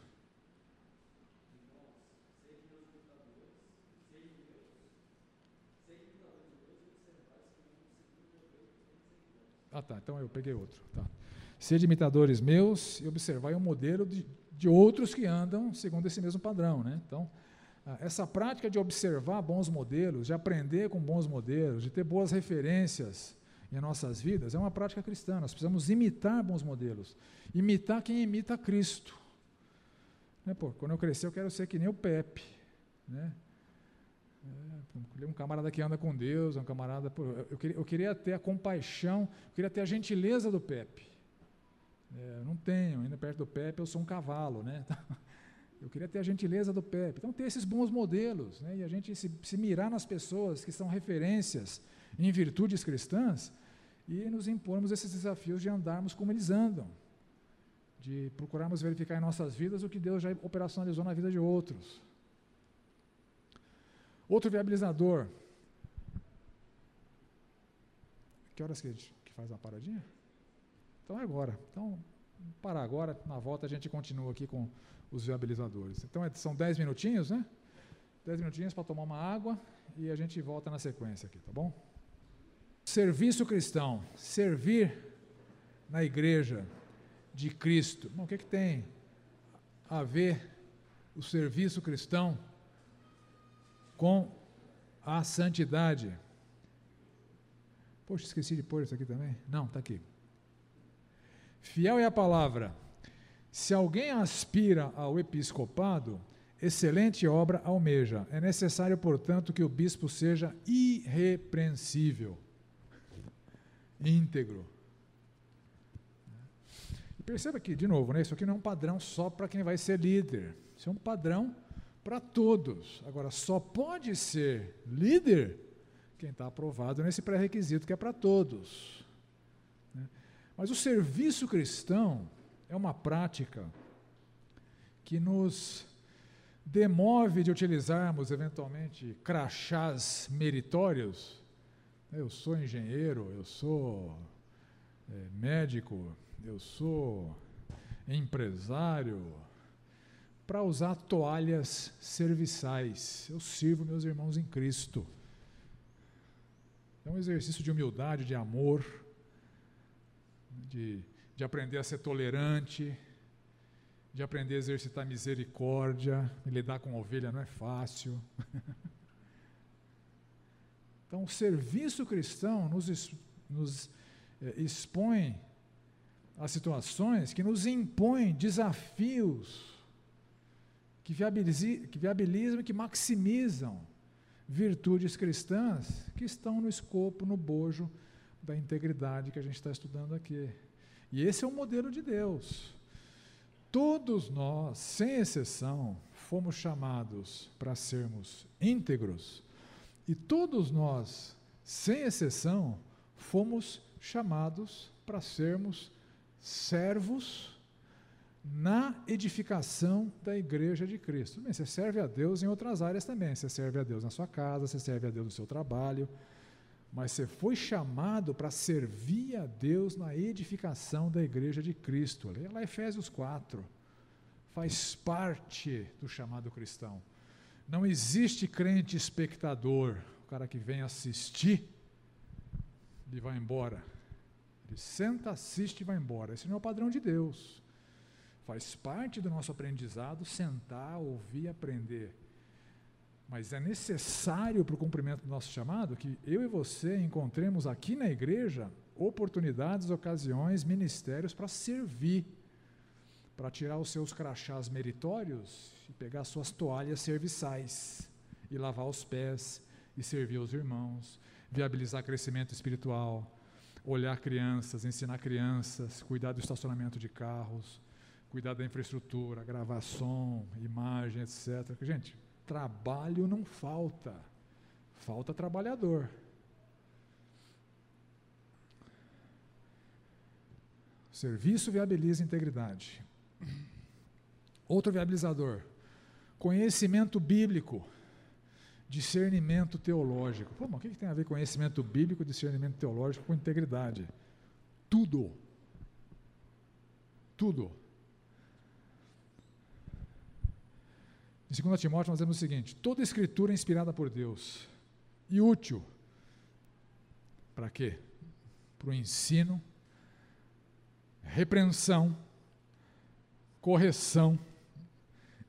Ah, tá. Então eu peguei outro. Tá. Sede imitadores meus e observai o modelo de, de outros que andam segundo esse mesmo padrão. Né? Então, ah, essa prática de observar bons modelos, de aprender com bons modelos, de ter boas referências em nossas vidas, é uma prática cristã. Nós precisamos imitar bons modelos. Imitar quem imita Cristo. Né, pô, quando eu crescer, eu quero ser que nem o Pepe. Né? É, um camarada que anda com Deus, um camarada. Eu, queria, eu queria ter a compaixão, eu queria ter a gentileza do Pepe. É, não tenho, ainda perto do Pepe eu sou um cavalo, né? Eu queria ter a gentileza do Pepe. Então, ter esses bons modelos, né? e a gente se, se mirar nas pessoas que são referências em virtudes cristãs e nos impormos esses desafios de andarmos como eles andam, de procurarmos verificar em nossas vidas o que Deus já operacionalizou na vida de outros. Outro viabilizador. Que horas que, a gente, que faz uma paradinha? Então é agora. Então, parar agora. Na volta a gente continua aqui com os viabilizadores. Então é, são 10 minutinhos, né? 10 minutinhos para tomar uma água e a gente volta na sequência aqui, tá bom? Serviço cristão. Servir na igreja de Cristo. Bom, o que, que tem a ver o serviço cristão com a santidade. Poxa, esqueci de pôr isso aqui também? Não, está aqui. Fiel é a palavra. Se alguém aspira ao episcopado, excelente obra almeja. É necessário, portanto, que o bispo seja irrepreensível, íntegro. Perceba que, de novo, né, isso aqui não é um padrão só para quem vai ser líder. Isso é um padrão para todos. Agora, só pode ser líder quem está aprovado nesse pré-requisito que é para todos. Né? Mas o serviço cristão é uma prática que nos demove de utilizarmos eventualmente crachás meritórios. Eu sou engenheiro, eu sou é, médico, eu sou empresário, para usar toalhas serviçais. Eu sirvo meus irmãos em Cristo. É um exercício de humildade, de amor, de, de aprender a ser tolerante, de aprender a exercitar misericórdia. lidar com ovelha não é fácil. Então, o serviço cristão nos, nos é, expõe a situações que nos impõem desafios que viabilizam, que viabilizam e que maximizam virtudes cristãs que estão no escopo, no bojo da integridade que a gente está estudando aqui. E esse é o modelo de Deus. Todos nós, sem exceção, fomos chamados para sermos íntegros, e todos nós, sem exceção, fomos chamados para sermos servos na edificação da igreja de Cristo. Bem, você serve a Deus em outras áreas também. Você serve a Deus na sua casa, você serve a Deus no seu trabalho, mas você foi chamado para servir a Deus na edificação da igreja de Cristo. Leia lá Efésios 4. Faz parte do chamado cristão. Não existe crente espectador, o cara que vem assistir e vai embora. Ele senta, assiste e vai embora. Esse não é o padrão de Deus. Faz parte do nosso aprendizado sentar, ouvir, aprender. Mas é necessário para o cumprimento do nosso chamado que eu e você encontremos aqui na igreja oportunidades, ocasiões, ministérios para servir, para tirar os seus crachás meritórios e pegar suas toalhas serviçais e lavar os pés e servir os irmãos, viabilizar crescimento espiritual, olhar crianças, ensinar crianças, cuidar do estacionamento de carros, cuidar da infraestrutura, gravar som, imagem, etc. Gente, trabalho não falta, falta trabalhador. Serviço viabiliza integridade. Outro viabilizador, conhecimento bíblico, discernimento teológico. Pô, mas o que tem a ver conhecimento bíblico, discernimento teológico com integridade? Tudo. Tudo. Em 2 Timóteo, nós temos o seguinte: toda escritura é inspirada por Deus e útil. Para quê? Para o ensino, repreensão, correção,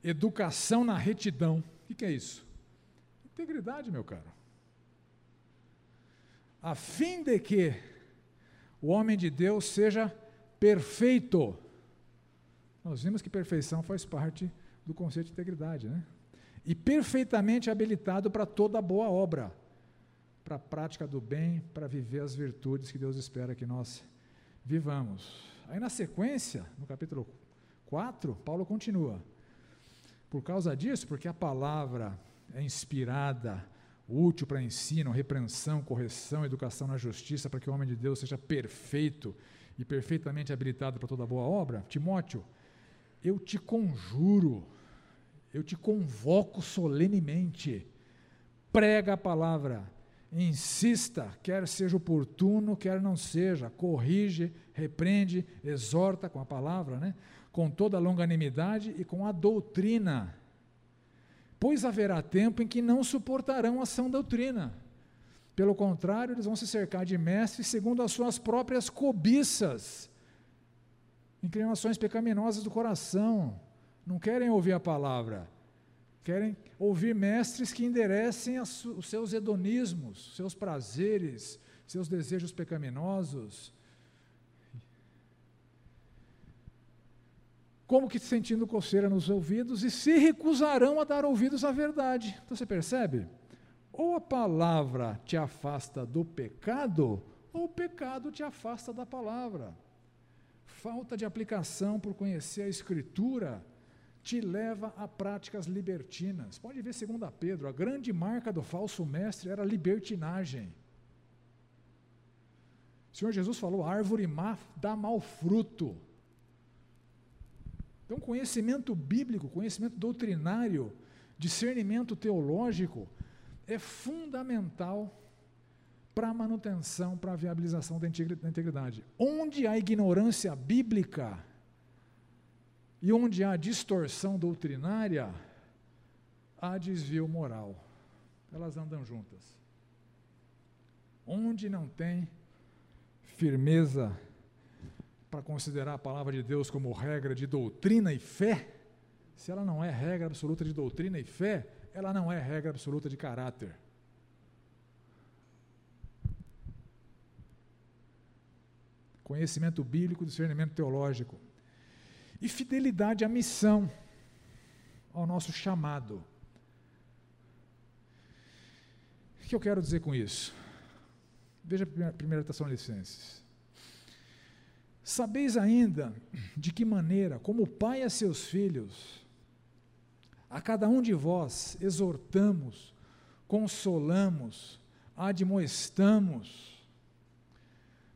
educação na retidão. O que, que é isso? Integridade, meu caro. A fim de que o homem de Deus seja perfeito. Nós vimos que perfeição faz parte do conceito de integridade, né? E perfeitamente habilitado para toda boa obra, para a prática do bem, para viver as virtudes que Deus espera que nós vivamos. Aí na sequência, no capítulo 4, Paulo continua. Por causa disso, porque a palavra é inspirada, útil para ensino, repreensão, correção, educação na justiça, para que o homem de Deus seja perfeito e perfeitamente habilitado para toda boa obra, Timóteo, eu te conjuro, eu te convoco solenemente, prega a palavra, insista, quer seja oportuno, quer não seja, corrige, repreende, exorta com a palavra, né? com toda a longanimidade e com a doutrina. Pois haverá tempo em que não suportarão a sã doutrina. Pelo contrário, eles vão se cercar de mestres segundo as suas próprias cobiças inclinações pecaminosas do coração, não querem ouvir a palavra, querem ouvir mestres que enderecem os seus hedonismos, seus prazeres, seus desejos pecaminosos. Como que sentindo coceira nos ouvidos e se recusarão a dar ouvidos à verdade. Então você percebe? Ou a palavra te afasta do pecado, ou o pecado te afasta da palavra falta de aplicação por conhecer a Escritura te leva a práticas libertinas. Pode ver, segundo a Pedro, a grande marca do falso mestre era a libertinagem. O Senhor Jesus falou: árvore má dá mau fruto. Então, conhecimento bíblico, conhecimento doutrinário, discernimento teológico é fundamental para a manutenção, para a viabilização da integridade. Onde há ignorância bíblica e onde há distorção doutrinária, há desvio moral. Elas andam juntas. Onde não tem firmeza para considerar a palavra de Deus como regra de doutrina e fé, se ela não é regra absoluta de doutrina e fé, ela não é regra absoluta de caráter. conhecimento bíblico, discernimento teológico. E fidelidade à missão, ao nosso chamado. que eu quero dizer com isso? Veja a primeira Tessalonicenses. Sabeis ainda de que maneira, como pai a seus filhos, a cada um de vós exortamos, consolamos, admoestamos,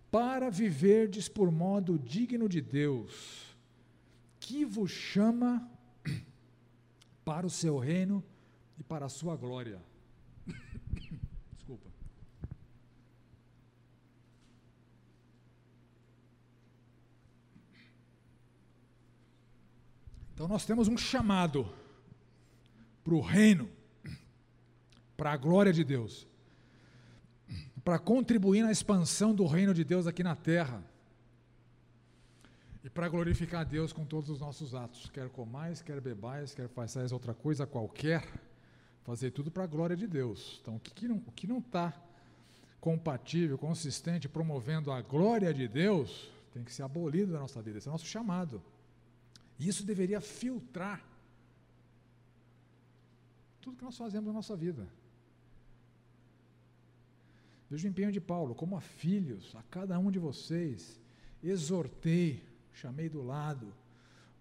para viverdes por modo digno de Deus, que vos chama para o seu reino e para a sua glória. Desculpa. Então nós temos um chamado para o reino, para a glória de Deus, para contribuir na expansão do reino de Deus aqui na terra e para glorificar a Deus com todos os nossos atos, quer comais, quer bebais, quer façais outra coisa qualquer, fazer tudo para a glória de Deus. Então, o que, não, o que não está compatível, consistente, promovendo a glória de Deus, tem que ser abolido da nossa vida. Esse é o nosso chamado. E isso deveria filtrar tudo que nós fazemos na nossa vida. Veja o empenho de Paulo, como a filhos, a cada um de vocês, exortei, chamei do lado,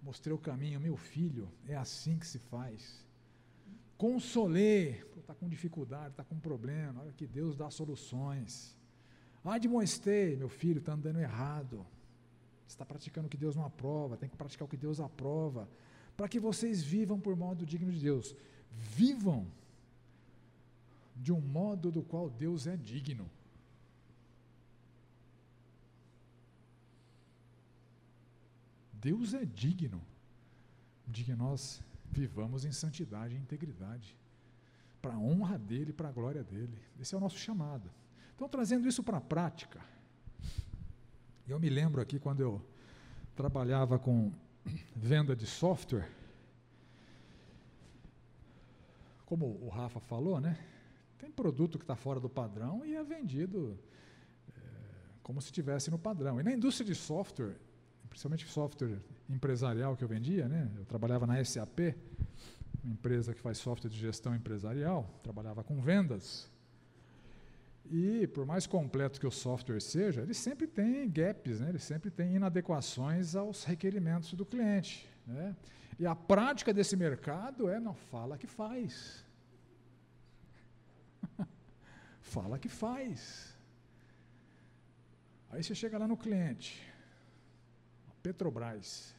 mostrei o caminho, meu filho, é assim que se faz. Consolei, está com dificuldade, está com problema, olha que Deus dá soluções. Admoestei, meu filho, está andando errado. Está praticando o que Deus não aprova, tem que praticar o que Deus aprova, para que vocês vivam por modo digno de Deus vivam de um modo do qual Deus é digno. Deus é digno de que nós vivamos em santidade e integridade, para a honra dele, para a glória dele. Esse é o nosso chamado. Então, trazendo isso para a prática, eu me lembro aqui quando eu trabalhava com venda de software, como o Rafa falou, né? Tem produto que está fora do padrão e é vendido é, como se estivesse no padrão. E na indústria de software, principalmente software empresarial que eu vendia, né? Eu trabalhava na SAP, uma empresa que faz software de gestão empresarial, trabalhava com vendas. E por mais completo que o software seja, ele sempre tem gaps, né? ele sempre tem inadequações aos requerimentos do cliente. Né? E a prática desse mercado é não fala que faz. fala que faz. Aí você chega lá no cliente, Petrobras,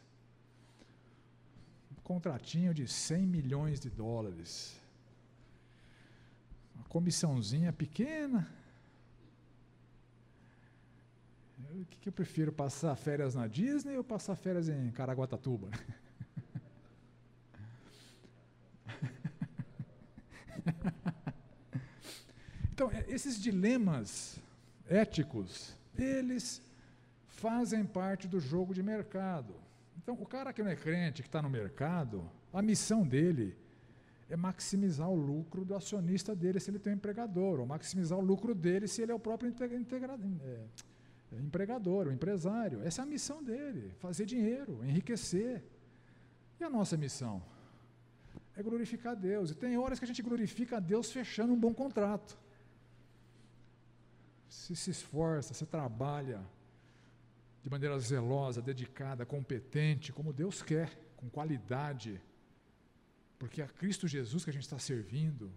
um contratinho de 100 milhões de dólares, uma comissãozinha pequena. O que, que eu prefiro, passar férias na Disney ou passar férias em Caraguatatuba? Então, é, esses dilemas éticos, eles fazem parte do jogo de mercado. Então, o cara que não é crente, que está no mercado, a missão dele é maximizar o lucro do acionista dele se ele tem um empregador, ou maximizar o lucro dele se ele é o próprio é, é, empregador, o empresário. Essa é a missão dele, fazer dinheiro, enriquecer. E a nossa missão? É glorificar a Deus. E tem horas que a gente glorifica a Deus fechando um bom contrato se se esforça, se trabalha de maneira zelosa, dedicada, competente, como Deus quer, com qualidade, porque é Cristo Jesus que a gente está servindo,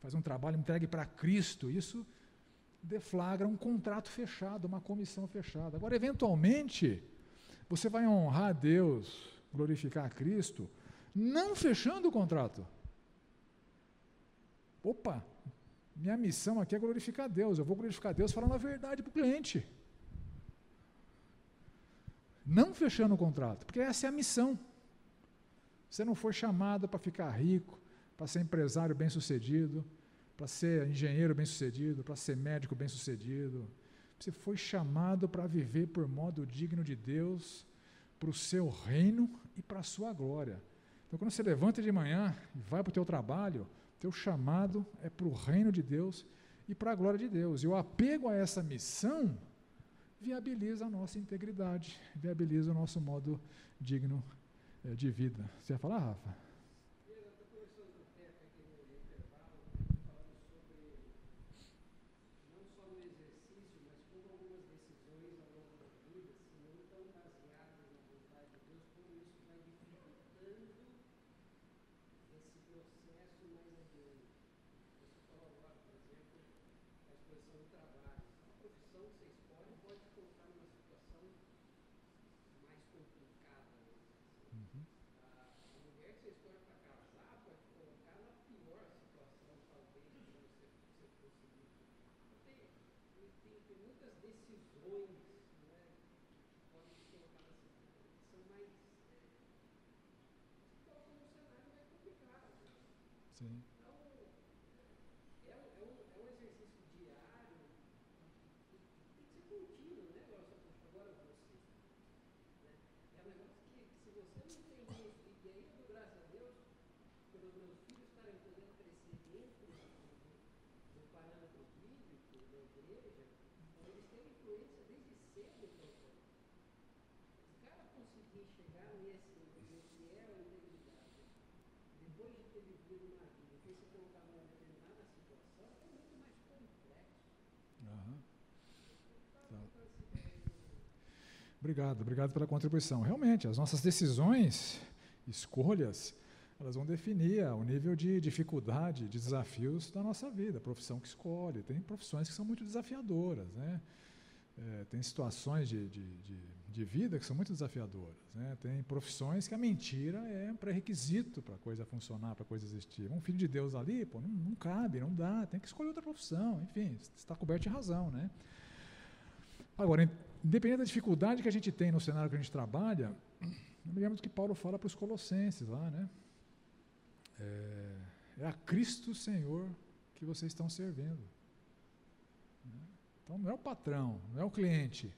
faz um trabalho entregue para Cristo, isso deflagra um contrato fechado, uma comissão fechada. Agora, eventualmente, você vai honrar a Deus, glorificar a Cristo, não fechando o contrato. Opa, minha missão aqui é glorificar a Deus. Eu vou glorificar a Deus falando a verdade para o cliente. Não fechando o contrato, porque essa é a missão. Você não foi chamado para ficar rico, para ser empresário bem-sucedido, para ser engenheiro bem-sucedido, para ser médico bem-sucedido. Você foi chamado para viver por modo digno de Deus, para o seu reino e para a sua glória. Então, quando você levanta de manhã e vai para o teu trabalho, teu chamado é para o reino de Deus e para a glória de Deus. E o apego a essa missão viabiliza a nossa integridade, viabiliza o nosso modo digno é, de vida. Você ia falar, Rafa? Obrigado, obrigado pela contribuição. Realmente, as nossas decisões, escolhas, elas vão definir o nível de dificuldade, de desafios da nossa vida, a profissão que escolhe. Tem profissões que são muito desafiadoras, né? É, tem situações de, de, de, de, vida que são muito desafiadoras. Né? Tem profissões que a mentira é um pré-requisito para a coisa funcionar, para a coisa existir. Um filho de Deus ali, pô, não, não cabe, não dá, tem que escolher outra profissão. Enfim, está coberto de razão. Né? Agora, independente da dificuldade que a gente tem no cenário que a gente trabalha, eu me lembro do que Paulo fala para os colossenses lá, né? É, é, a Cristo Senhor que vocês estão servindo. Então não é o patrão, não é o cliente,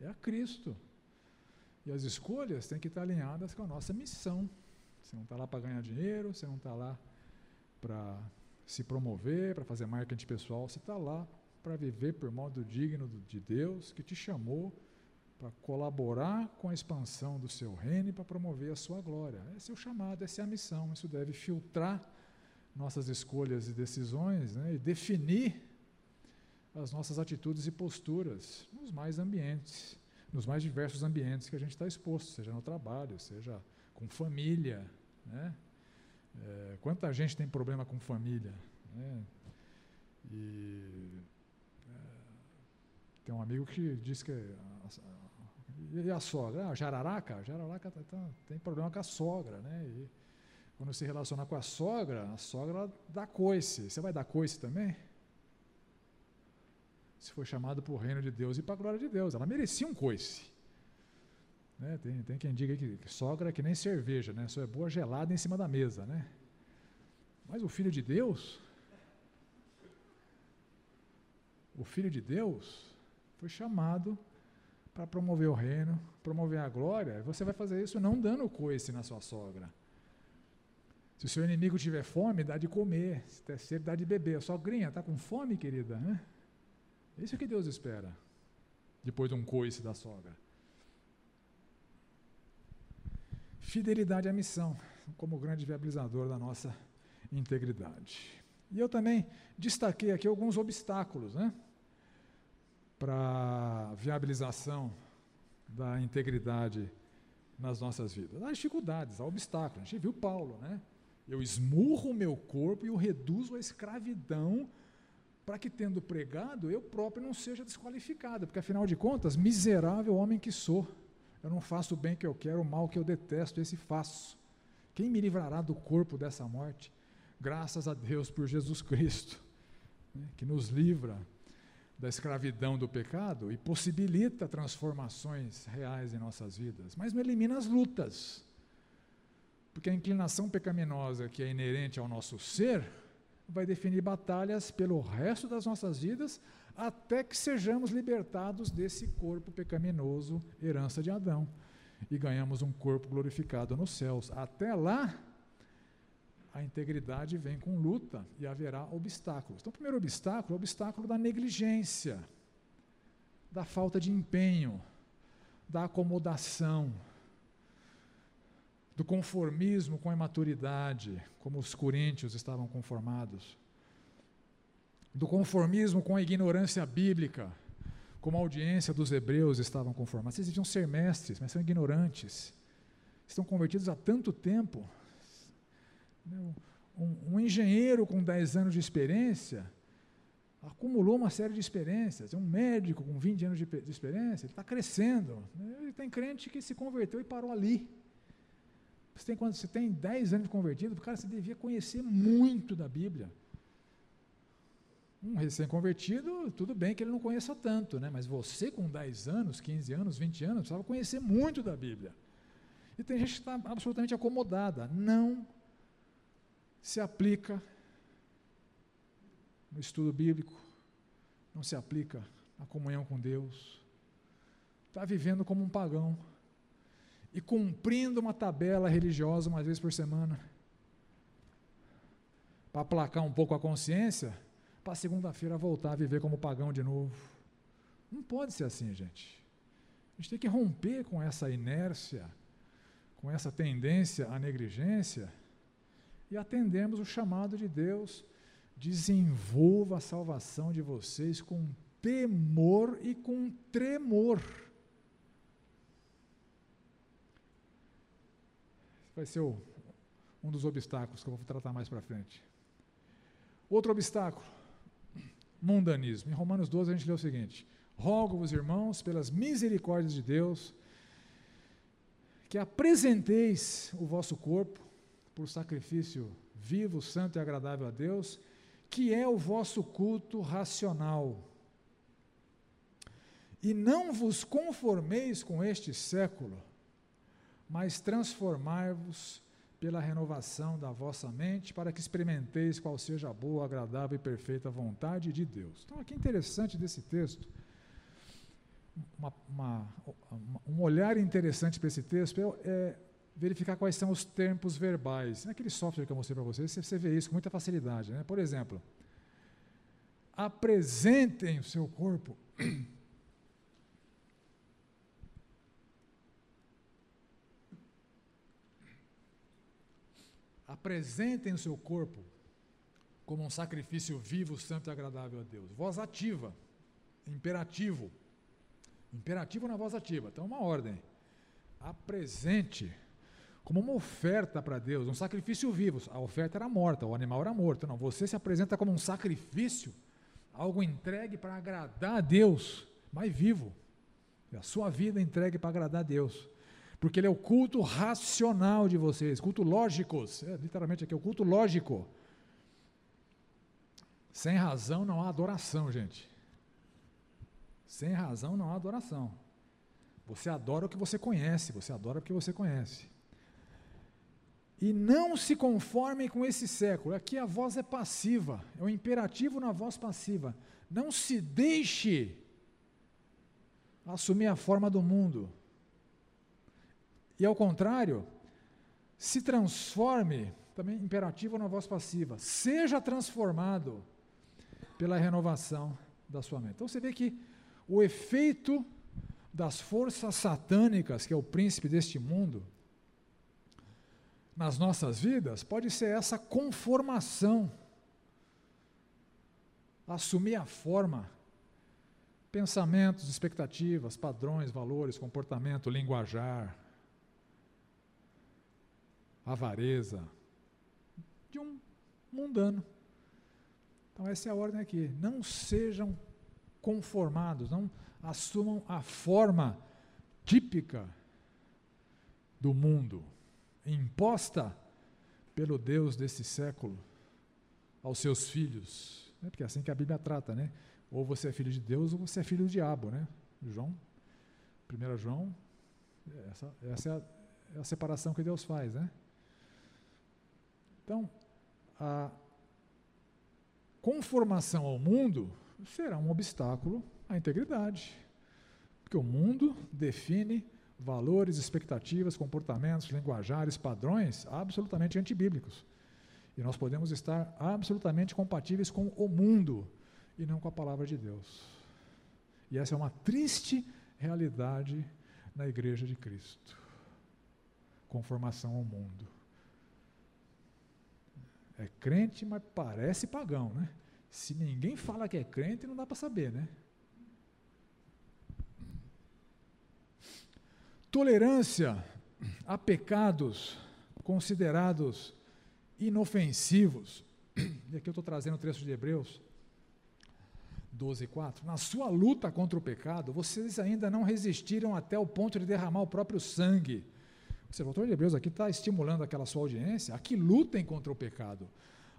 é a Cristo. E as escolhas têm que estar alinhadas com a nossa missão. Você não está lá para ganhar dinheiro, você não está lá para se promover, para fazer marketing pessoal, você está lá para viver por modo digno de Deus, que te chamou para colaborar com a expansão do seu reino e para promover a sua glória. Esse é o chamado, essa é a missão. Isso deve filtrar nossas escolhas e decisões né, e definir as nossas atitudes e posturas nos mais ambientes, nos mais diversos ambientes que a gente está exposto, seja no trabalho, seja com família. Né? É, quanta gente tem problema com família? Né? E tem um amigo que diz que. E a sogra? Ah, jararaca? Jararaca tá, tá, tem problema com a sogra, né? E quando se relaciona com a sogra, a sogra dá coice. Você vai dar coice também? Se foi chamado para o reino de Deus e para a glória de Deus. Ela merecia um coice. Né? Tem, tem quem diga que, sogra é que nem cerveja, né? Só é boa gelada em cima da mesa, né? Mas o filho de Deus, o filho de Deus, foi chamado para promover o reino, promover a glória. Você vai fazer isso não dando coice na sua sogra. Se o seu inimigo tiver fome, dá de comer. Se der sede, dá de beber. A sogrinha, está com fome, querida? Né? Isso é que Deus espera. Depois de um coice da sogra. Fidelidade à missão, como grande viabilizador da nossa integridade. E eu também destaquei aqui alguns obstáculos, né? para a viabilização da integridade nas nossas vidas. Há dificuldades, há obstáculos. A gente viu Paulo, né? Eu esmurro o meu corpo e o reduzo à escravidão para que, tendo pregado, eu próprio não seja desqualificado, porque afinal de contas, miserável homem que sou, eu não faço o bem que eu quero, o mal que eu detesto, esse faço. Quem me livrará do corpo dessa morte? Graças a Deus por Jesus Cristo, né, que nos livra da escravidão do pecado e possibilita transformações reais em nossas vidas, mas não elimina as lutas. Porque a inclinação pecaminosa que é inerente ao nosso ser vai definir batalhas pelo resto das nossas vidas até que sejamos libertados desse corpo pecaminoso, herança de Adão, e ganhamos um corpo glorificado nos céus. Até lá, a integridade vem com luta e haverá obstáculos. Então, o primeiro obstáculo é o obstáculo da negligência, da falta de empenho, da acomodação, do conformismo com a imaturidade, como os coríntios estavam conformados, do conformismo com a ignorância bíblica, como a audiência dos hebreus estavam conformados. Vocês deviam ser mestres, mas são ignorantes. Estão convertidos há tanto tempo, né, um, um engenheiro com 10 anos de experiência acumulou uma série de experiências. Um médico com 20 anos de, de experiência, ele está crescendo. Né, tem crente que se converteu e parou ali. Você tem, quando você tem 10 anos de convertido, cara, você devia conhecer muito da Bíblia. Um recém-convertido, tudo bem que ele não conheça tanto, né? mas você com 10 anos, 15 anos, 20 anos, precisava conhecer muito da Bíblia. E tem gente que está absolutamente acomodada. Não se aplica no estudo bíblico, não se aplica na comunhão com Deus. Está vivendo como um pagão e cumprindo uma tabela religiosa uma vez por semana para aplacar um pouco a consciência, para segunda-feira voltar a viver como pagão de novo. Não pode ser assim, gente. A gente tem que romper com essa inércia, com essa tendência à negligência e atendermos o chamado de Deus. Desenvolva a salvação de vocês com temor e com tremor. Vai ser o, um dos obstáculos que eu vou tratar mais para frente. Outro obstáculo, mundanismo. Em Romanos 12 a gente lê o seguinte: Rogo-vos, irmãos, pelas misericórdias de Deus, que apresenteis o vosso corpo por sacrifício vivo, santo e agradável a Deus, que é o vosso culto racional. E não vos conformeis com este século, mas transformai-vos pela renovação da vossa mente, para que experimenteis qual seja a boa, agradável e perfeita vontade de Deus. Então, aqui é interessante desse texto, uma, uma, um olhar interessante para esse texto é, é, verificar quais são os tempos verbais. Naquele software que eu mostrei para vocês, você, você vê isso com muita facilidade. Né? Por exemplo, apresentem o seu corpo apresentem o seu corpo como um sacrifício vivo, santo e agradável a Deus. Voz ativa, imperativo. Imperativo na voz ativa. Então, uma ordem. Apresente como uma oferta para Deus, um sacrifício vivo. A oferta era morta, o animal era morto. Não, você se apresenta como um sacrifício, algo entregue para agradar a Deus, mas vivo. a sua vida entregue para agradar a Deus porque ele é o culto racional de vocês, culto lógicos, é, literalmente aqui, é o culto lógico. Sem razão não há adoração, gente. Sem razão não há adoração. Você adora o que você conhece, você adora o que você conhece. E não se conformem com esse século. Aqui a voz é passiva, é o um imperativo na voz passiva. Não se deixe assumir a forma do mundo. E ao contrário, se transforme, também imperativo na voz passiva, seja transformado pela renovação da sua mente. Então você vê que o efeito das forças satânicas, que é o príncipe deste mundo, nas nossas vidas, pode ser essa conformação, assumir a forma, pensamentos, expectativas, padrões, valores, comportamento, linguajar, avareza, de um mundano. Então, essa é a ordem aqui. Não sejam conformados, não assumam a forma típica do mundo, imposta pelo Deus desse século aos seus filhos. Né? Porque é assim que a Bíblia trata, né? Ou você é filho de Deus ou você é filho do diabo, né? João, 1 João, essa, essa é, a, é a separação que Deus faz, né? Então, a conformação ao mundo será um obstáculo à integridade. Porque o mundo define valores, expectativas, comportamentos, linguajares, padrões absolutamente antibíblicos. E nós podemos estar absolutamente compatíveis com o mundo e não com a palavra de Deus. E essa é uma triste realidade na igreja de Cristo. Conformação ao mundo. É crente, mas parece pagão, né? Se ninguém fala que é crente, não dá para saber, né? Tolerância a pecados considerados inofensivos. E aqui eu estou trazendo o trecho de Hebreus 12, 4. Na sua luta contra o pecado, vocês ainda não resistiram até o ponto de derramar o próprio sangue. O autor de Hebreus aqui está estimulando aquela sua audiência a que lutem contra o pecado,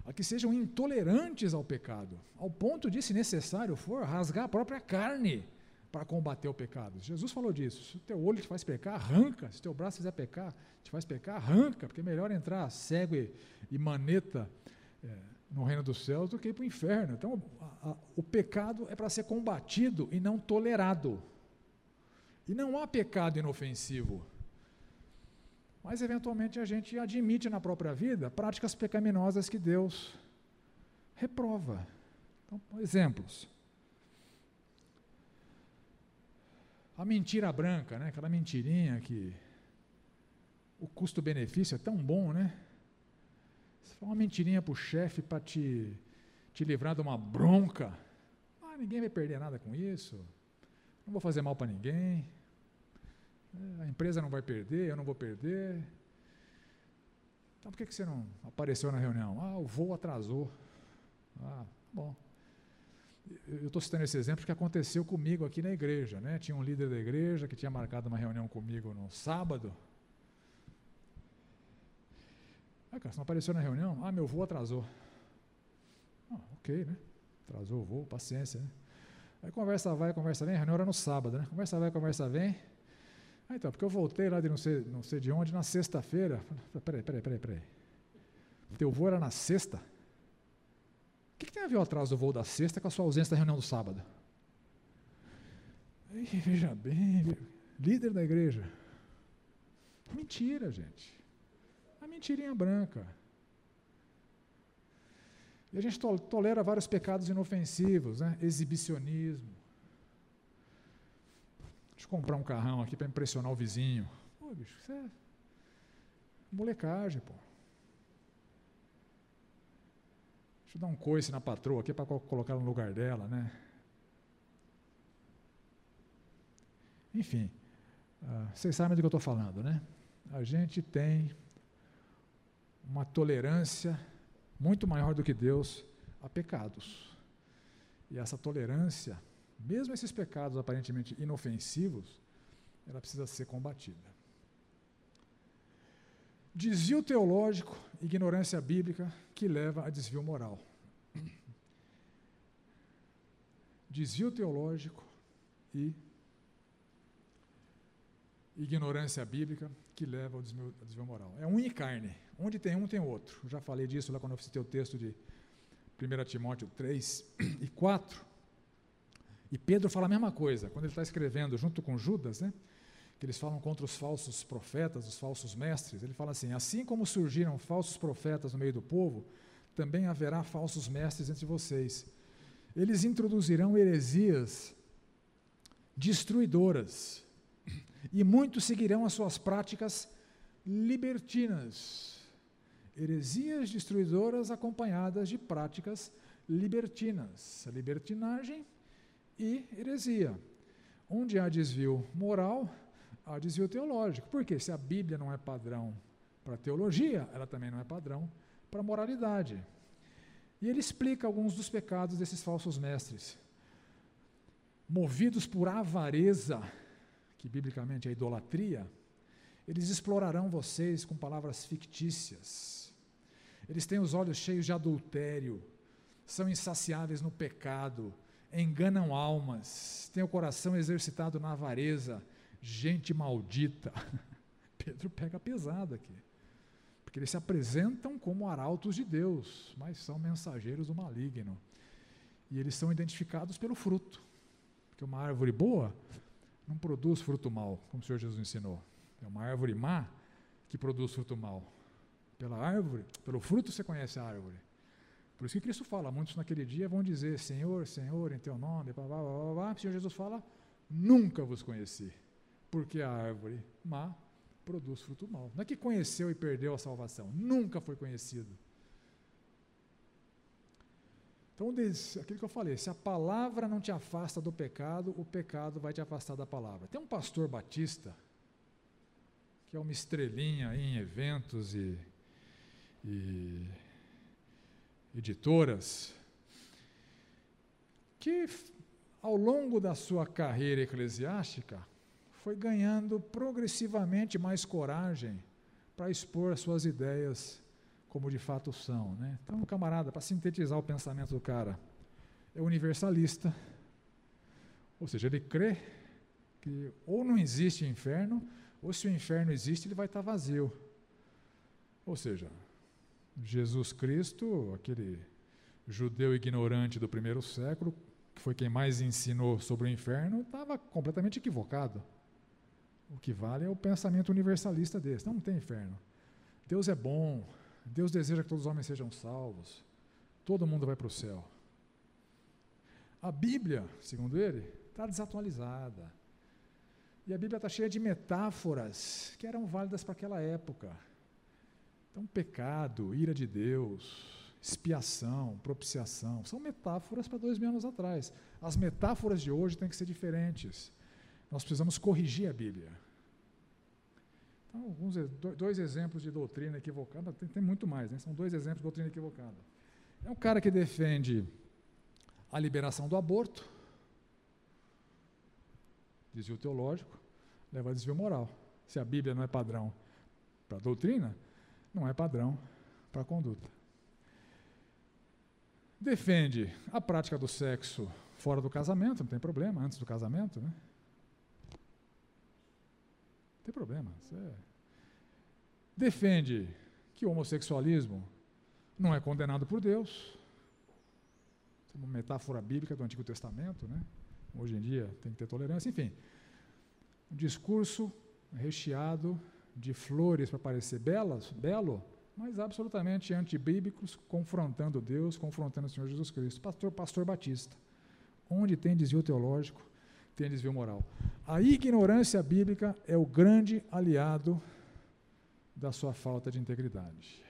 a que sejam intolerantes ao pecado, ao ponto de, se necessário for, rasgar a própria carne para combater o pecado. Jesus falou disso. Se o teu olho te faz pecar, arranca. Se o teu braço fizer pecar, te faz pecar, arranca, porque é melhor entrar cego e, e maneta é, no reino dos céus do que ir para o inferno. Então, a, a, o pecado é para ser combatido e não tolerado. E não há pecado inofensivo. Mas, eventualmente, a gente admite na própria vida práticas pecaminosas que Deus reprova. Então, exemplos. A mentira branca, né? aquela mentirinha que o custo-benefício é tão bom, né? Você fala uma mentirinha para o chefe para te, te livrar de uma bronca. Ah, ninguém vai perder nada com isso. Não vou fazer mal para ninguém. É, a empresa não vai perder, eu não vou perder. Então por que, que você não apareceu na reunião? Ah, o voo atrasou. Ah, bom. Eu estou citando esse exemplo porque aconteceu comigo aqui na igreja. Né? Tinha um líder da igreja que tinha marcado uma reunião comigo no sábado. Ah, cara, você não apareceu na reunião? Ah, meu voo atrasou. Ah, ok, né? Atrasou o voo, paciência, né? Aí conversa vai, conversa vem, a reunião era no sábado, né? Conversa vai, conversa vem. Ah, então, porque eu voltei lá de não sei, não sei de onde, na sexta-feira. Peraí, peraí, peraí, peraí. Teu voo era na sexta? O que, que, tem a ver o atraso do voo da sexta com a sua ausência da reunião do sábado? Aí, veja bem, líder da igreja. Mentira, gente. A mentirinha branca. E a gente tolera vários pecados inofensivos, né? Exibicionismo Deixa eu comprar um carrão aqui para impressionar o vizinho. Pô, bicho, isso é molecagem, pô. Deixa eu dar um coice na patroa aqui para colocar no lugar dela, né? Enfim, uh, vocês sabem do que eu estou falando, né? A gente tem uma tolerância muito maior do que Deus a pecados. E essa tolerância mesmo esses pecados aparentemente inofensivos, ela precisa ser combatida. Desvio teológico, ignorância bíblica que leva a desvio moral. Desvio teológico e ignorância bíblica que leva ao desvio, ao desvio moral. É um e carne. Onde tem um, tem outro. Já falei disso lá quando eu citei o texto de 1 Timóteo 3 e 4. E Pedro fala a mesma coisa, quando ele está escrevendo junto com Judas, né? que eles falam contra os falsos profetas, os falsos mestres. Ele fala assim: assim como surgiram falsos profetas no meio do povo, também haverá falsos mestres entre vocês. Eles introduzirão heresias destruidoras, e muitos seguirão as suas práticas libertinas. Heresias destruidoras acompanhadas de práticas libertinas. A libertinagem e heresia. Onde há desvio moral, há desvio teológico. Porque se a Bíblia não é padrão para teologia, ela também não é padrão para moralidade. E ele explica alguns dos pecados desses falsos mestres. Movidos por avareza, que biblicamente é idolatria, eles explorarão vocês com palavras fictícias. Eles têm os olhos cheios de adultério, são insaciáveis no pecado, enganam almas, têm o coração exercitado na avareza, gente maldita. Pedro pega pesado aqui. Porque eles se apresentam como arautos de Deus, mas são mensageiros do maligno. E eles são identificados pelo fruto. Porque uma árvore boa não produz fruto mal, como o Senhor Jesus ensinou. É uma árvore má que produz fruto mal. Pela árvore, pelo fruto você conhece a árvore. Por isso que Cristo fala, muitos naquele dia vão dizer, Senhor, Senhor, em teu nome, blá, blá, blá, blá. O Senhor Jesus fala, nunca vos conheci, porque a árvore má produz fruto mau. Não é que conheceu e perdeu a salvação, nunca foi conhecido. Então, aquilo que eu falei, se a palavra não te afasta do pecado, o pecado vai te afastar da palavra. Tem um pastor batista, que é uma estrelinha em eventos e, e editoras, que ao longo da sua carreira eclesiástica foi ganhando progressivamente mais coragem para expor suas ideias como de fato são. Né? Então, camarada, para sintetizar o pensamento do cara, é universalista, ou seja, ele crê que ou não existe inferno, ou se o inferno existe, ele vai estar vazio. Ou seja, Jesus Cristo, aquele judeu ignorante do primeiro século, que foi quem mais ensinou sobre o inferno, estava completamente equivocado. O que vale é o pensamento universalista desse. Não, tem inferno. Deus é bom. Deus deseja que todos os homens sejam salvos. Todo mundo vai para o céu. A Bíblia, segundo ele, está desatualizada. E a Bíblia está cheia de metáforas que eram válidas para aquela época. Então, pecado, ira de Deus, expiação, propiciação, são metáforas para dois mil anos atrás. As metáforas de hoje têm que ser diferentes. Nós precisamos corrigir a Bíblia. Então, alguns, dois exemplos de doutrina equivocada, tem, tem muito mais, né? são dois exemplos de doutrina equivocada. É um cara que defende a liberação do aborto, desvio teológico, leva a desvio moral. Se a Bíblia não é padrão para a doutrina, não é padrão para a conduta. Defende a prática do sexo fora do casamento, não tem problema, antes do casamento, né? Não tem problema. Você defende que o homossexualismo não é condenado por Deus. é uma metáfora bíblica do Antigo Testamento, né? Hoje em dia tem que ter tolerância, enfim. Um discurso recheado de flores para parecer belas, belo, mas absolutamente antibíblicos, confrontando Deus, confrontando o Senhor Jesus Cristo. Pastor, pastor Batista. Onde tem desvio teológico, tem desvio moral. A ignorância bíblica é o grande aliado da sua falta de integridade.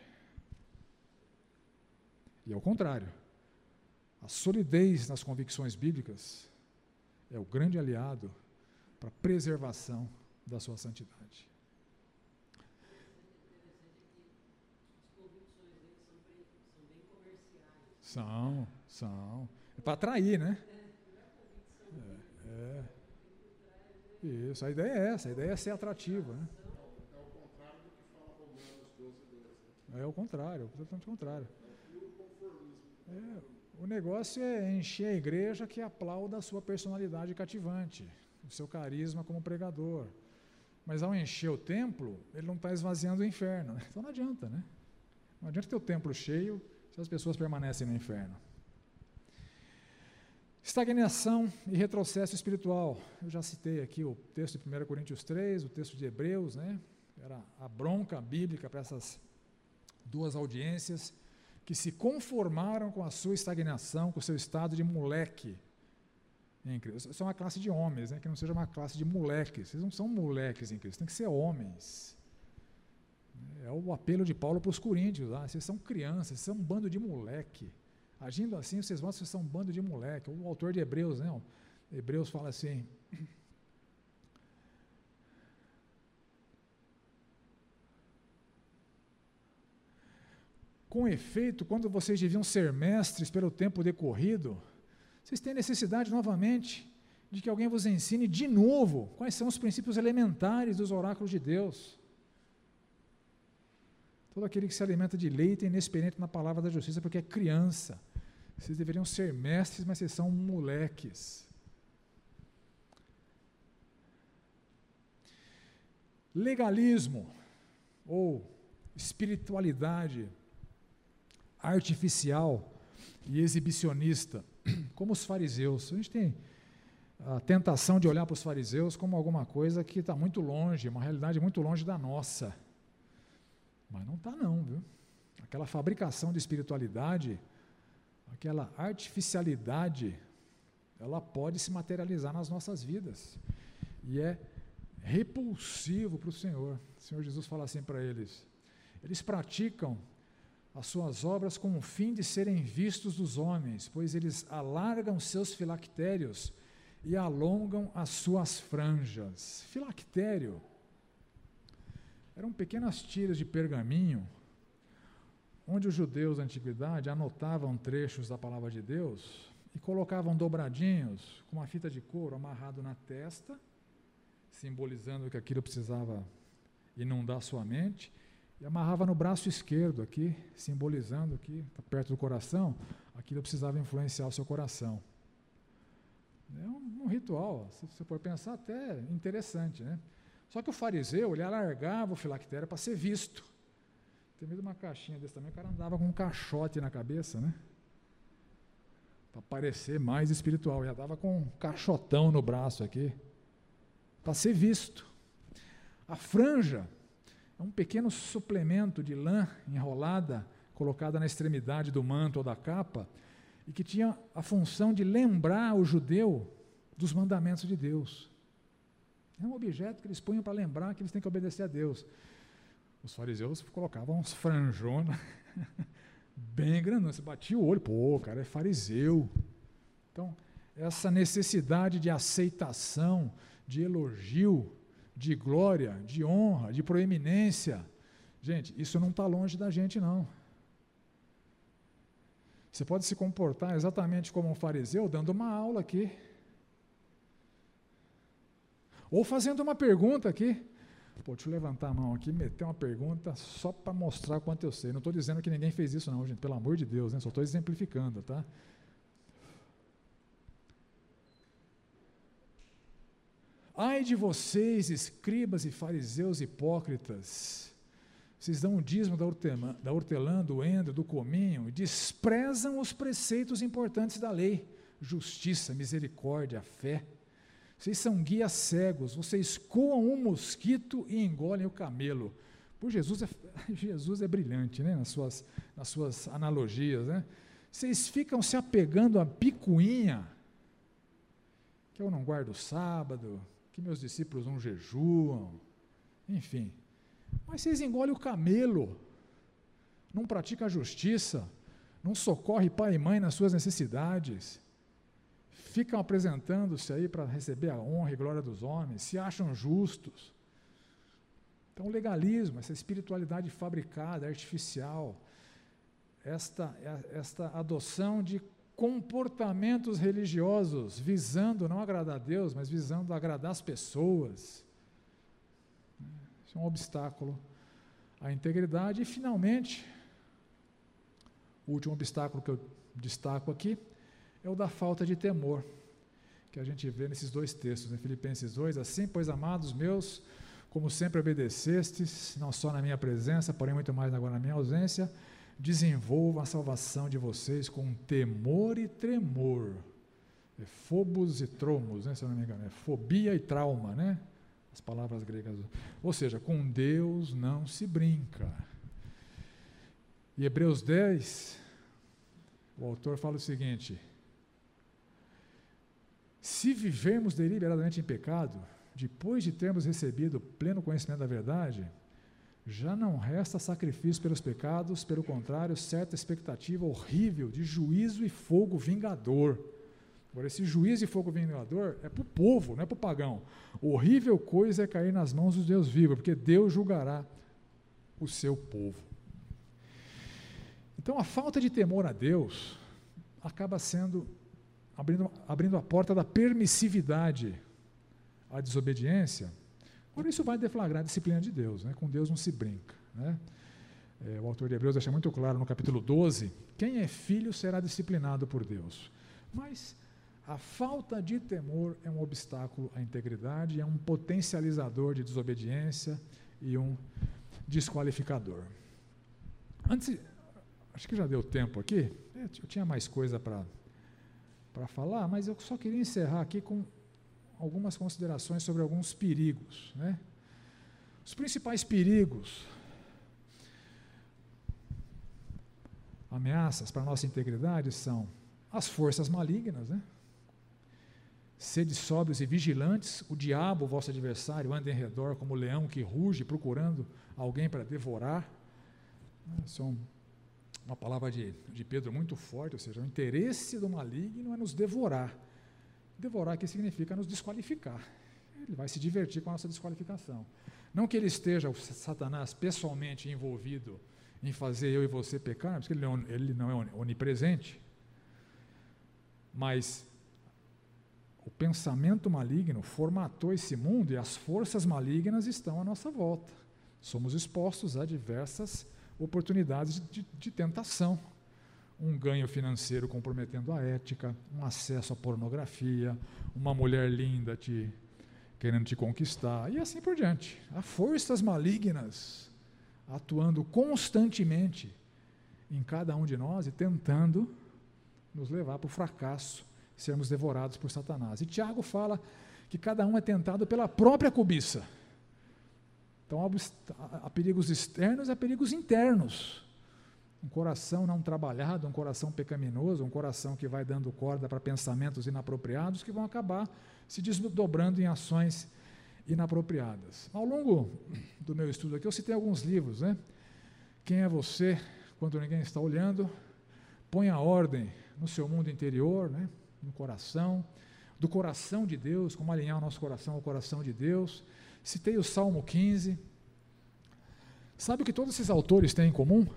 E ao contrário, a solidez nas convicções bíblicas é o grande aliado para a preservação da sua santidade. São, são. É para atrair, né? É, é. Isso, a ideia é essa, a ideia é ser atrativo, né? É o contrário, totalmente o contrário. É, o negócio é encher a igreja que aplauda a sua personalidade cativante, o seu carisma como pregador. Mas ao encher o templo, ele não está esvaziando o inferno. Né? Então não adianta, né? Não adianta ter o templo cheio se as pessoas permanecem no inferno. Estagnação e retrocesso espiritual. Eu já citei aqui o texto de 1 Coríntios 3, o texto de Hebreus, né? Era a bronca bíblica para essas duas audiências que se conformaram com a sua estagnação, com o seu estado de moleque em Cristo. Isso é uma classe de homens, né? que não seja uma classe de moleques. Vocês não são moleques em Cristo, tem que ser homens. É o apelo de Paulo para os coríntios. Ah, vocês são crianças, vocês são um bando de moleque. Agindo assim, vocês vão, vocês são um bando de moleque. O autor de Hebreus, né? Hebreus fala assim. Com efeito, quando vocês deviam ser mestres pelo tempo decorrido, vocês têm necessidade novamente de que alguém vos ensine de novo quais são os princípios elementares dos oráculos de Deus. Todo aquele que se alimenta de leite é inexperiente na palavra da justiça porque é criança. Vocês deveriam ser mestres, mas vocês são moleques. Legalismo ou espiritualidade artificial e exibicionista, como os fariseus. A gente tem a tentação de olhar para os fariseus como alguma coisa que está muito longe, uma realidade muito longe da nossa. Mas não está não, viu? Aquela fabricação de espiritualidade, aquela artificialidade, ela pode se materializar nas nossas vidas. E é repulsivo para o Senhor. O Senhor Jesus fala assim para eles: eles praticam as suas obras com o fim de serem vistos dos homens, pois eles alargam seus filactérios e alongam as suas franjas. Filactério eram pequenas tiras de pergaminho onde os judeus da antiguidade anotavam trechos da palavra de Deus e colocavam dobradinhos com uma fita de couro amarrado na testa, simbolizando que aquilo precisava inundar sua mente, e amarrava no braço esquerdo aqui, simbolizando tá perto do coração, aquilo precisava influenciar o seu coração. É um, um ritual, se você for pensar, até interessante, né? Só que o fariseu, ele alargava o filactério para ser visto. Tem mesmo uma caixinha desse também, o cara andava com um caixote na cabeça, né? Para parecer mais espiritual. Já andava com um caixotão no braço aqui. Para ser visto. A franja é um pequeno suplemento de lã enrolada, colocada na extremidade do manto ou da capa, e que tinha a função de lembrar o judeu dos mandamentos de Deus. É um objeto que eles punham para lembrar que eles têm que obedecer a Deus. Os fariseus colocavam uns franjonas bem grandes, você batia o olho, pô, o cara é fariseu. Então, essa necessidade de aceitação, de elogio, de glória, de honra, de proeminência, gente, isso não está longe da gente, não. Você pode se comportar exatamente como um fariseu, dando uma aula aqui. Ou fazendo uma pergunta aqui. Pô, deixa eu levantar a mão aqui meter uma pergunta só para mostrar quanto eu sei. Não estou dizendo que ninguém fez isso, não, gente, pelo amor de Deus, né? só estou exemplificando, tá? Ai de vocês, escribas e fariseus hipócritas, vocês dão o dízimo da, hortelã, da hortelã, do endro, do cominho, e desprezam os preceitos importantes da lei: justiça, misericórdia, fé. Vocês são guias cegos, vocês coam um mosquito e engolem o camelo. Por Jesus é, Jesus é brilhante, né? nas, suas, nas suas analogias. Né? Vocês ficam se apegando à picuinha, que eu não guardo o sábado, que meus discípulos não jejuam, enfim. Mas vocês engolem o camelo, não praticam a justiça, não socorre pai e mãe nas suas necessidades, ficam apresentando-se aí para receber a honra e glória dos homens, se acham justos. Então, o legalismo, essa espiritualidade fabricada, artificial, esta, esta adoção de comportamentos religiosos, visando não agradar a Deus, mas visando agradar as pessoas, isso é um obstáculo à integridade. E, finalmente, o último obstáculo que eu destaco aqui é o da falta de temor, que a gente vê nesses dois textos, em Filipenses 2, assim, pois amados meus, como sempre obedecestes, não só na minha presença, porém muito mais agora na minha ausência, desenvolvam a salvação de vocês com temor e tremor. É fobos e tromos, né, se eu não me engano, é fobia e trauma, né? as palavras gregas. Ou seja, com Deus não se brinca. E Hebreus 10, o autor fala o seguinte: Se vivermos deliberadamente em pecado, depois de termos recebido pleno conhecimento da verdade, já não resta sacrifício pelos pecados, pelo contrário, certa expectativa horrível de juízo e fogo vingador Agora, esse juiz de fogo vingador é para o povo, não é para o pagão. Horrível coisa é cair nas mãos dos Deus vivos, porque Deus julgará o seu povo. Então, a falta de temor a Deus acaba sendo abrindo, abrindo a porta da permissividade à desobediência. Agora, isso vai deflagrar a disciplina de Deus, né? com Deus não se brinca. Né? É, o autor de Hebreus deixa muito claro no capítulo 12: quem é filho será disciplinado por Deus. Mas a falta de temor é um obstáculo à integridade, é um potencializador de desobediência e um desqualificador. Antes, acho que já deu tempo aqui, eu tinha mais coisa para falar, mas eu só queria encerrar aqui com algumas considerações sobre alguns perigos. Né? Os principais perigos, ameaças para a nossa integridade são as forças malignas, né? Sede sóbrios e vigilantes, o diabo, vosso adversário, anda em redor como leão que ruge, procurando alguém para devorar. Isso é uma palavra de, de Pedro muito forte, ou seja, o interesse do maligno é nos devorar. Devorar que significa nos desqualificar. Ele vai se divertir com a nossa desqualificação. Não que ele esteja, o Satanás, pessoalmente envolvido em fazer eu e você pecar, porque ele não, ele não é onipresente, mas o pensamento maligno formatou esse mundo e as forças malignas estão à nossa volta. somos expostos a diversas oportunidades de, de tentação. Um ganho financeiro comprometendo a ética, um acesso à pornografia, uma mulher linda te querendo te conquistar, e assim por diante. Há forças malignas atuando constantemente em cada um de nós e tentando nos levar para o fracasso, sermos devorados por Satanás. E Tiago fala que cada um é tentado pela própria cobiça. Então há, perigos externos e há perigos internos. Um coração não trabalhado, um coração pecaminoso, um coração que vai dando corda para pensamentos inapropriados que vão acabar se desdobrando em ações inapropriadas. Ao longo do meu estudo aqui, eu citei alguns livros, né? Quem é você quando ninguém está olhando? Põe a ordem no seu mundo interior, né? no coração, do coração de Deus, como alinhar o nosso coração ao coração de Deus. Citei o Salmo 15. Sabe o que todos esses autores têm em comum?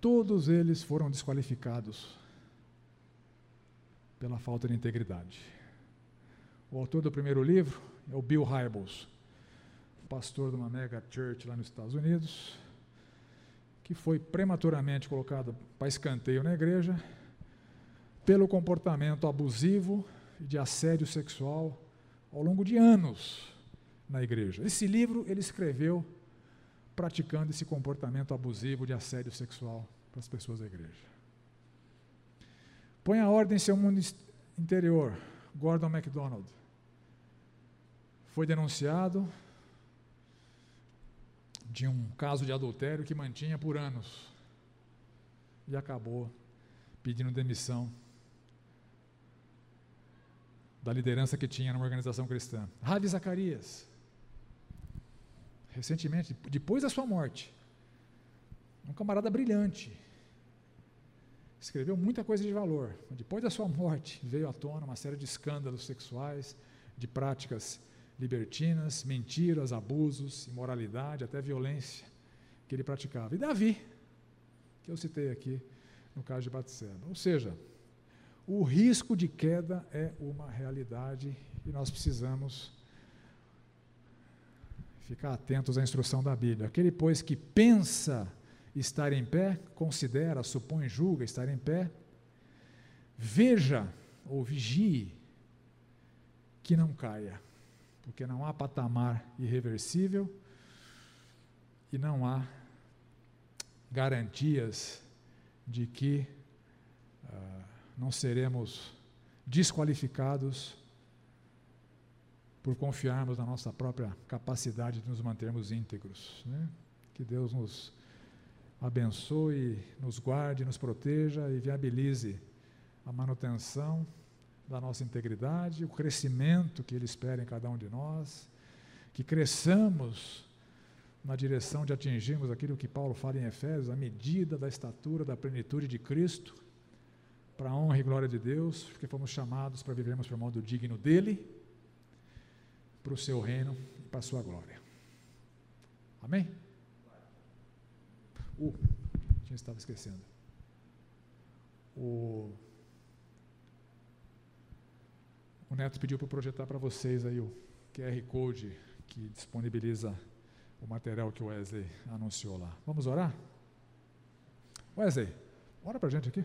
Todos eles foram desqualificados pela falta de integridade. O autor do primeiro livro é o Bill Hybels, pastor de uma mega church lá nos Estados Unidos, que foi prematuramente colocado para escanteio na igreja pelo comportamento abusivo de assédio sexual ao longo de anos na igreja. Esse livro ele escreveu praticando esse comportamento abusivo de assédio sexual para as pessoas da igreja. Põe a ordem em seu mundo interior. Gordon MacDonald foi denunciado de um caso de adultério que mantinha por anos e acabou pedindo demissão da liderança que tinha numa organização cristã. Ravi Zacarias, recentemente, depois da sua morte, um camarada brilhante, escreveu muita coisa de valor. Depois da sua morte, veio à tona uma série de escândalos sexuais, de práticas libertinas, mentiras, abusos, imoralidade, até violência que ele praticava. E Davi, que eu citei aqui no caso de Batseba. Ou seja, o risco de queda é uma realidade e nós precisamos ficar atentos à instrução da Bíblia. Aquele, pois, que pensa estar em pé, considera, supõe, julga estar em pé, veja ou vigie que não caia, porque não há patamar irreversível e não há garantias de que uh, não seremos desqualificados por confiarmos na nossa própria capacidade de nos mantermos íntegros. Né? Que Deus nos abençoe, nos guarde, nos proteja e viabilize a manutenção da nossa integridade, o crescimento que Ele espera em cada um de nós, que cresçamos na direção de atingirmos aquilo que Paulo fala em Efésios, a medida da estatura da plenitude de Cristo, para a honra e glória de Deus, porque fomos chamados para vivermos por modo digno dEle, para o seu reino e para a sua glória. Amém? Uh, tinha estava esquecendo. O, o Neto pediu para projetar para vocês aí o QR Code que disponibiliza o material que o Wesley anunciou lá. Vamos orar? Wesley, ora para a gente aqui.